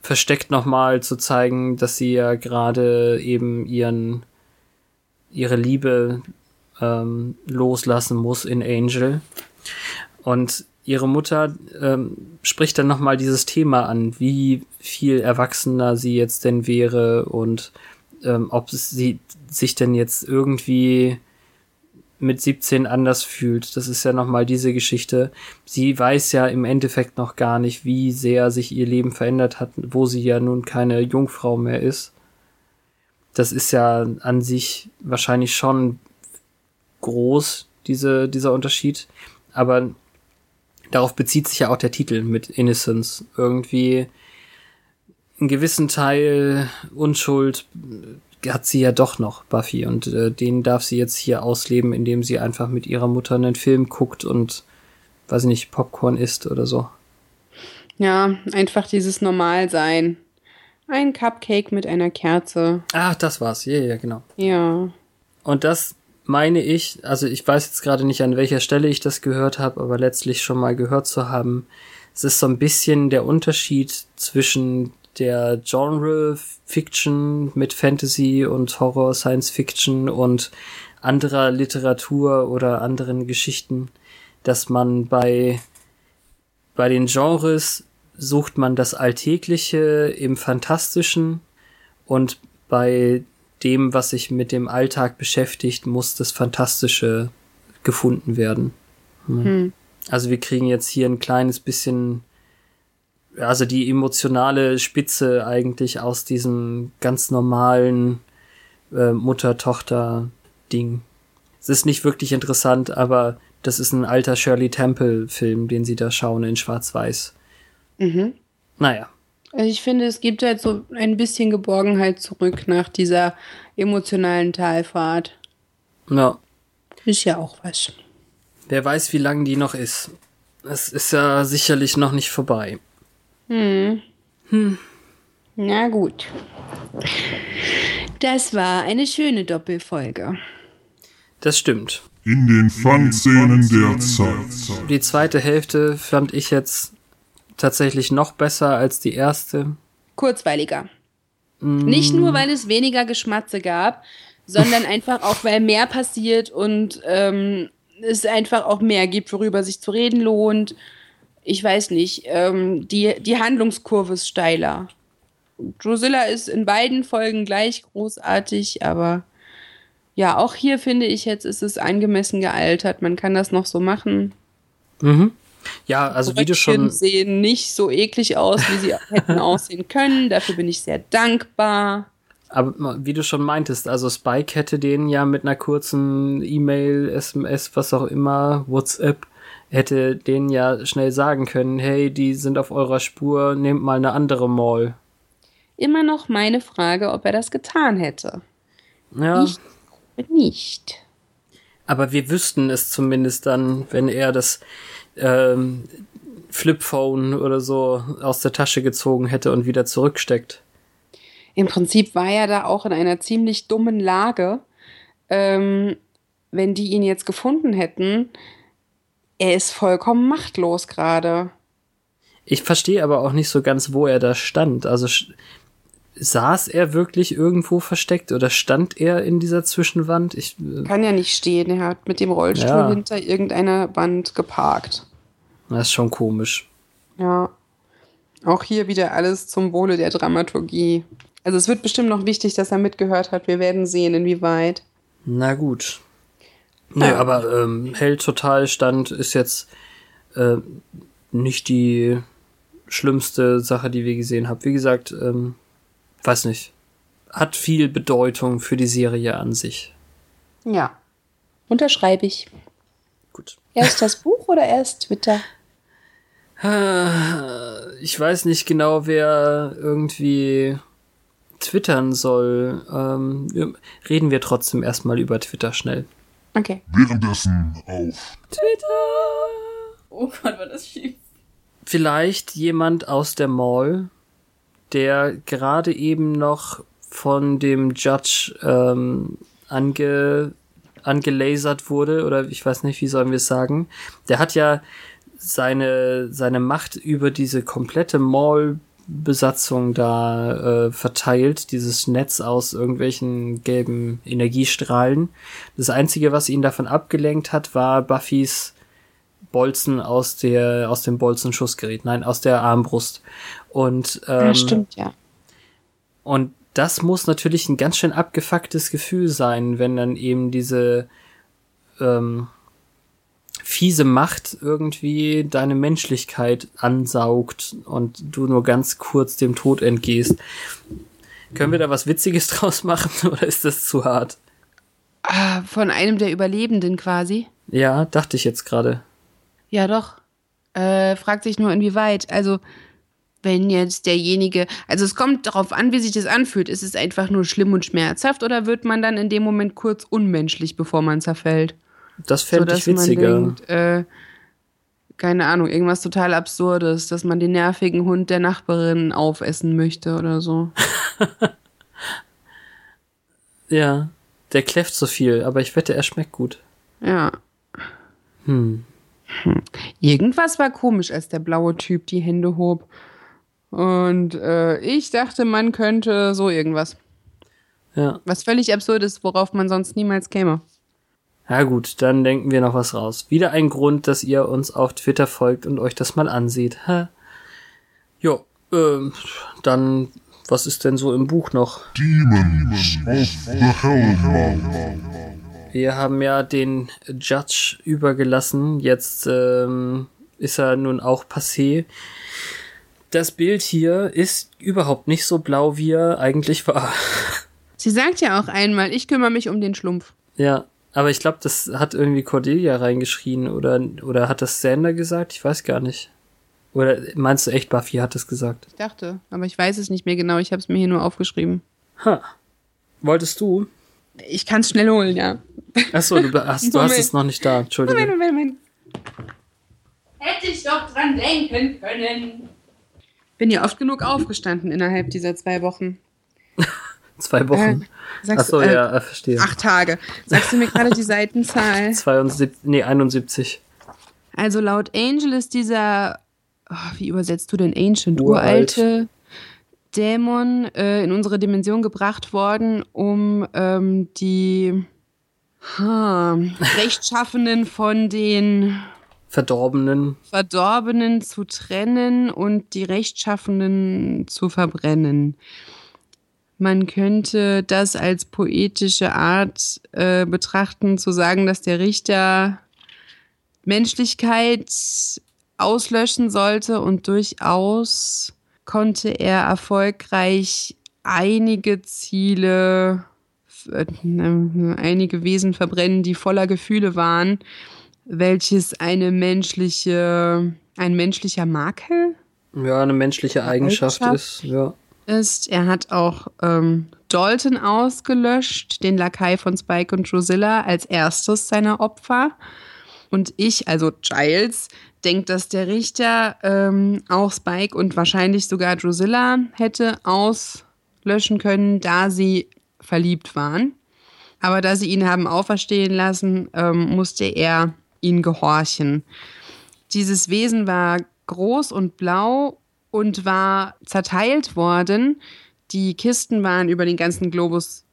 versteckt nochmal zu zeigen, dass sie ja gerade eben ihren ihre Liebe ähm, loslassen muss in Angel. Und ihre Mutter ähm, spricht dann nochmal dieses Thema an, wie viel erwachsener sie jetzt denn wäre und ähm, ob sie sich denn jetzt irgendwie mit 17 anders fühlt. Das ist ja nochmal diese Geschichte. Sie weiß ja im Endeffekt noch gar nicht, wie sehr sich ihr Leben verändert hat, wo sie ja nun keine Jungfrau mehr ist. Das ist ja an sich wahrscheinlich schon groß, diese, dieser Unterschied. Aber darauf bezieht sich ja auch der Titel mit Innocence. Irgendwie einen gewissen Teil Unschuld hat sie ja doch noch, Buffy. Und äh, den darf sie jetzt hier ausleben, indem sie einfach mit ihrer Mutter einen Film guckt und, weiß ich nicht, Popcorn isst oder so. Ja, einfach dieses Normalsein. Ein Cupcake mit einer Kerze. Ach, das war's. Ja, ja, genau. Ja. Und das meine ich, also ich weiß jetzt gerade nicht, an welcher Stelle ich das gehört habe, aber letztlich schon mal gehört zu haben. Es ist so ein bisschen der Unterschied zwischen der Genre Fiction mit Fantasy und Horror, Science Fiction und anderer Literatur oder anderen Geschichten, dass man bei, bei den Genres sucht man das Alltägliche im Fantastischen und bei dem, was sich mit dem Alltag beschäftigt, muss das Fantastische gefunden werden. Hm. Also wir kriegen jetzt hier ein kleines bisschen, also die emotionale Spitze eigentlich aus diesem ganz normalen äh, Mutter-Tochter-Ding. Es ist nicht wirklich interessant, aber das ist ein alter Shirley Temple-Film, den sie da schauen in Schwarz-Weiß. Mhm. Naja. Also ich finde, es gibt halt so ein bisschen Geborgenheit zurück nach dieser emotionalen Talfahrt. Ja. Ist ja auch was. Wer weiß, wie lang die noch ist. Es ist ja sicherlich noch nicht vorbei. Hm. Hm. Na gut. Das war eine schöne Doppelfolge. Das stimmt. In den Fun-Szenen der Zeit. Die zweite Hälfte fand ich jetzt tatsächlich noch besser als die erste. Kurzweiliger. Nicht nur, weil es weniger Geschmatze gab, sondern einfach auch, weil mehr passiert und ähm, es einfach auch mehr gibt, worüber sich zu reden lohnt. Ich weiß nicht, ähm, die, die Handlungskurve ist steiler. Drusilla ist in beiden Folgen gleich großartig, aber ja, auch hier finde ich jetzt ist es angemessen gealtert. Man kann das noch so machen. Mhm. Ja, also wie du schon sehen nicht so eklig aus, wie sie hätten aussehen können. Dafür bin ich sehr dankbar. Aber wie du schon meintest, also Spike hätte denen ja mit einer kurzen E-Mail, SMS, was auch immer, WhatsApp, hätte denen ja schnell sagen können, hey, die sind auf eurer Spur, nehmt mal eine andere Mall. Immer noch meine Frage, ob er das getan hätte. Ja. Ich glaube nicht. Aber wir wüssten es zumindest dann, wenn er das ähm, Flipphone oder so aus der Tasche gezogen hätte und wieder zurücksteckt. Im Prinzip war er da auch in einer ziemlich dummen Lage. Ähm, wenn die ihn jetzt gefunden hätten, er ist vollkommen machtlos gerade. Ich verstehe aber auch nicht so ganz, wo er da stand. Also saß er wirklich irgendwo versteckt oder stand er in dieser Zwischenwand? Ich äh kann ja nicht stehen. Er hat mit dem Rollstuhl Ja. hinter irgendeiner Wand geparkt. das ist schon komisch. Ja. Auch hier wieder alles zum Wohle der Dramaturgie. Also es wird bestimmt noch wichtig, dass er mitgehört hat. Wir werden sehen, inwieweit. Na gut. Nee, Ja. aber ähm, Held total stand ist jetzt äh, nicht die schlimmste Sache, die wir gesehen haben. Wie gesagt, ähm, weiß nicht. Hat viel Bedeutung für die Serie an sich. Ja. Unterschreibe ich. Gut. Erst das Buch oder erst Twitter? Ich weiß nicht genau, wer irgendwie twittern soll. Ähm, reden wir trotzdem erstmal über Twitter schnell. Okay. Währenddessen auf Oh Gott, war das schief. Vielleicht jemand aus der Mall, der gerade eben noch von dem Judge ähm, ange, angelasert wurde, oder ich weiß nicht, wie sollen wir es sagen. Der hat ja seine, seine Macht über diese komplette Mall-Besatzung da äh, verteilt, dieses Netz aus irgendwelchen gelben Energiestrahlen. Das Einzige, was ihn davon abgelenkt hat, war Buffys Bolzen aus der aus dem Bolzenschussgerät, nein, aus der Armbrust. Und ähm, ja, stimmt, ja. und das muss natürlich ein ganz schön abgefucktes Gefühl sein, wenn dann eben diese ähm, fiese Macht irgendwie deine Menschlichkeit ansaugt und du nur ganz kurz dem Tod entgehst. Können wir da was Witziges draus machen oder ist das zu hart? Ah, von einem der Überlebenden quasi. Ja, dachte ich jetzt gerade. Ja, doch. Äh, fragt sich nur, inwieweit. Also, wenn jetzt derjenige, also es kommt darauf an, wie sich das anfühlt. Ist es einfach nur schlimm und schmerzhaft oder wird man dann in dem Moment kurz unmenschlich, bevor man zerfällt? Das fände ich witziger. denkt, äh, keine Ahnung, irgendwas total Absurdes, dass man den nervigen Hund der Nachbarin aufessen möchte oder so. ja, der kläfft so viel, aber ich wette, er schmeckt gut. Ja. Hm. Irgendwas war komisch, als der blaue Typ die Hände hob. Und äh, ich dachte, man könnte so irgendwas. Ja. Was völlig absurd ist, worauf man sonst niemals käme. Ja gut, dann denken wir noch was raus. Wieder ein Grund, dass ihr uns auf Twitter folgt und euch das mal ansieht. Ha. Ähm, dann, was ist denn so im Buch noch? Demons of the Hellmouth. Wir haben ja den Judge übergelassen. Jetzt ähm, ist er nun auch passé. Das Bild hier ist überhaupt nicht so blau, wie er eigentlich war. Sie sagt ja auch einmal, ich kümmere mich um den Schlumpf. Ja, aber ich glaube, das hat irgendwie Cordelia reingeschrien oder, oder hat das Sander gesagt? Ich weiß gar nicht. Oder meinst du echt, Buffy hat es gesagt? Ich dachte, aber ich weiß es nicht mehr genau. Ich habe es mir hier nur aufgeschrieben. Ha. Wolltest du? Ich kann es schnell holen, ja. Achso, du, hast, du hast es noch nicht da. Entschuldige. Moment, Moment, Moment. Hätte ich doch dran denken können. Bin ja oft genug aufgestanden innerhalb dieser zwei Wochen. Zwei Wochen. Äh, sagst, Achso, äh, ja, äh, verstehe. Acht Tage. Sagst du mir gerade die Seitenzahl? 72, nee, 71. Also laut Angel ist dieser, oh, wie übersetzt du denn Ancient, Uralt. uralte Dämon äh, in unsere Dimension gebracht worden, um ähm, die ha, Rechtschaffenen von den Verdorbenen. Verdorbenen zu trennen und die Rechtschaffenen zu verbrennen. Man könnte das als poetische Art äh, betrachten, zu sagen, dass der Richter Menschlichkeit auslöschen sollte und durchaus konnte er erfolgreich einige Ziele, äh, einige Wesen verbrennen, die voller Gefühle waren, welches eine menschliche, ein menschlicher Makel Ja, eine menschliche Eigenschaft Eigenschaft? ist, ja. ist. Er hat auch ähm, Dalton ausgelöscht, den Lakai von Spike und Drusilla, als erstes seiner Opfer. Und ich, also Giles, denkt, dass der Richter ähm, auch Spike und wahrscheinlich sogar Drusilla hätte auslöschen können, da sie verliebt waren. Aber da sie ihn haben auferstehen lassen, ähm, musste er ihnen gehorchen. Dieses Wesen war groß und blau und war zerteilt worden. Die Kisten waren über den ganzen Globus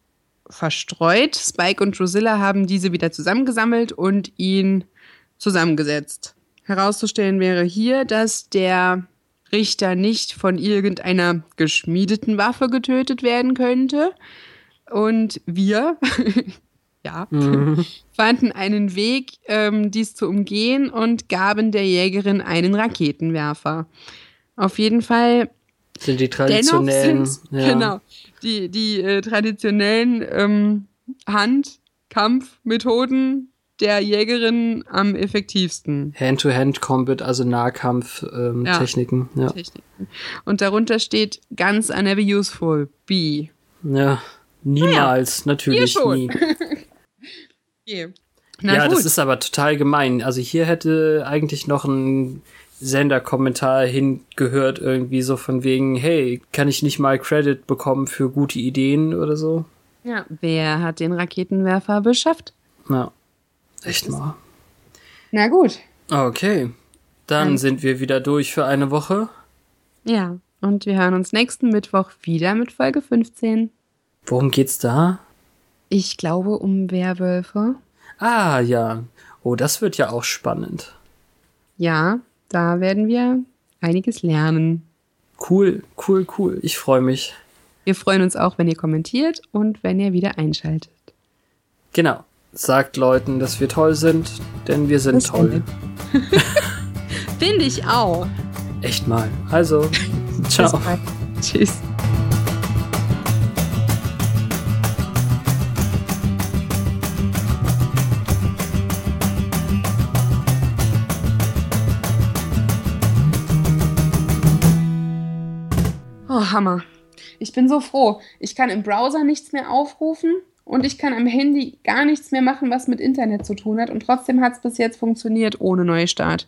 verstreut. Spike und Drusilla haben diese wieder zusammengesammelt und ihn zusammengesetzt. Herauszustellen wäre hier, dass der Richter nicht von irgendeiner geschmiedeten Waffe getötet werden könnte. Und wir, ja, fanden einen Weg, ähm, dies zu umgehen und gaben der Jägerin einen Raketenwerfer. Auf jeden Fall Sind die traditionellen. sind ja. genau die, die äh, traditionellen ähm, Handkampfmethoden der Jägerin am effektivsten. Hand-to-Hand-Combat, also Nahkampf-Techniken. Ja. Techniken, ja. Techniken. Und darunter steht ganz are never useful. B. ja. Niemals, natürlich hier schon. nie. Okay. Na ja, gut. das ist aber total gemein. Also hier hätte eigentlich noch ein Senderkommentar hingehört, irgendwie so von wegen, hey, kann ich nicht mal Credit bekommen für gute Ideen oder so? ja. Wer hat den Raketenwerfer beschafft? Ja. Echt mal. Na gut. Okay. Dann Ähm. sind wir wieder durch für eine Woche. Ja. Und wir hören uns nächsten Mittwoch wieder mit Folge 15. Worum geht's da? Ich glaube um Werwölfe. Ah, ja. Oh, das wird ja auch spannend. Ja, da werden wir einiges lernen. Cool, cool, cool. Ich freue mich. Wir freuen uns auch, wenn ihr kommentiert und wenn ihr wieder einschaltet. Genau. Sagt Leuten, dass wir toll sind, denn wir sind Das toll. Finde ich auch. Echt mal. Also, ciao. Tschüss. Hammer. Ich bin so froh. Ich kann im Browser nichts mehr aufrufen und ich kann am Handy gar nichts mehr machen, was mit Internet zu tun hat. Und trotzdem hat es bis jetzt funktioniert ohne Neustart.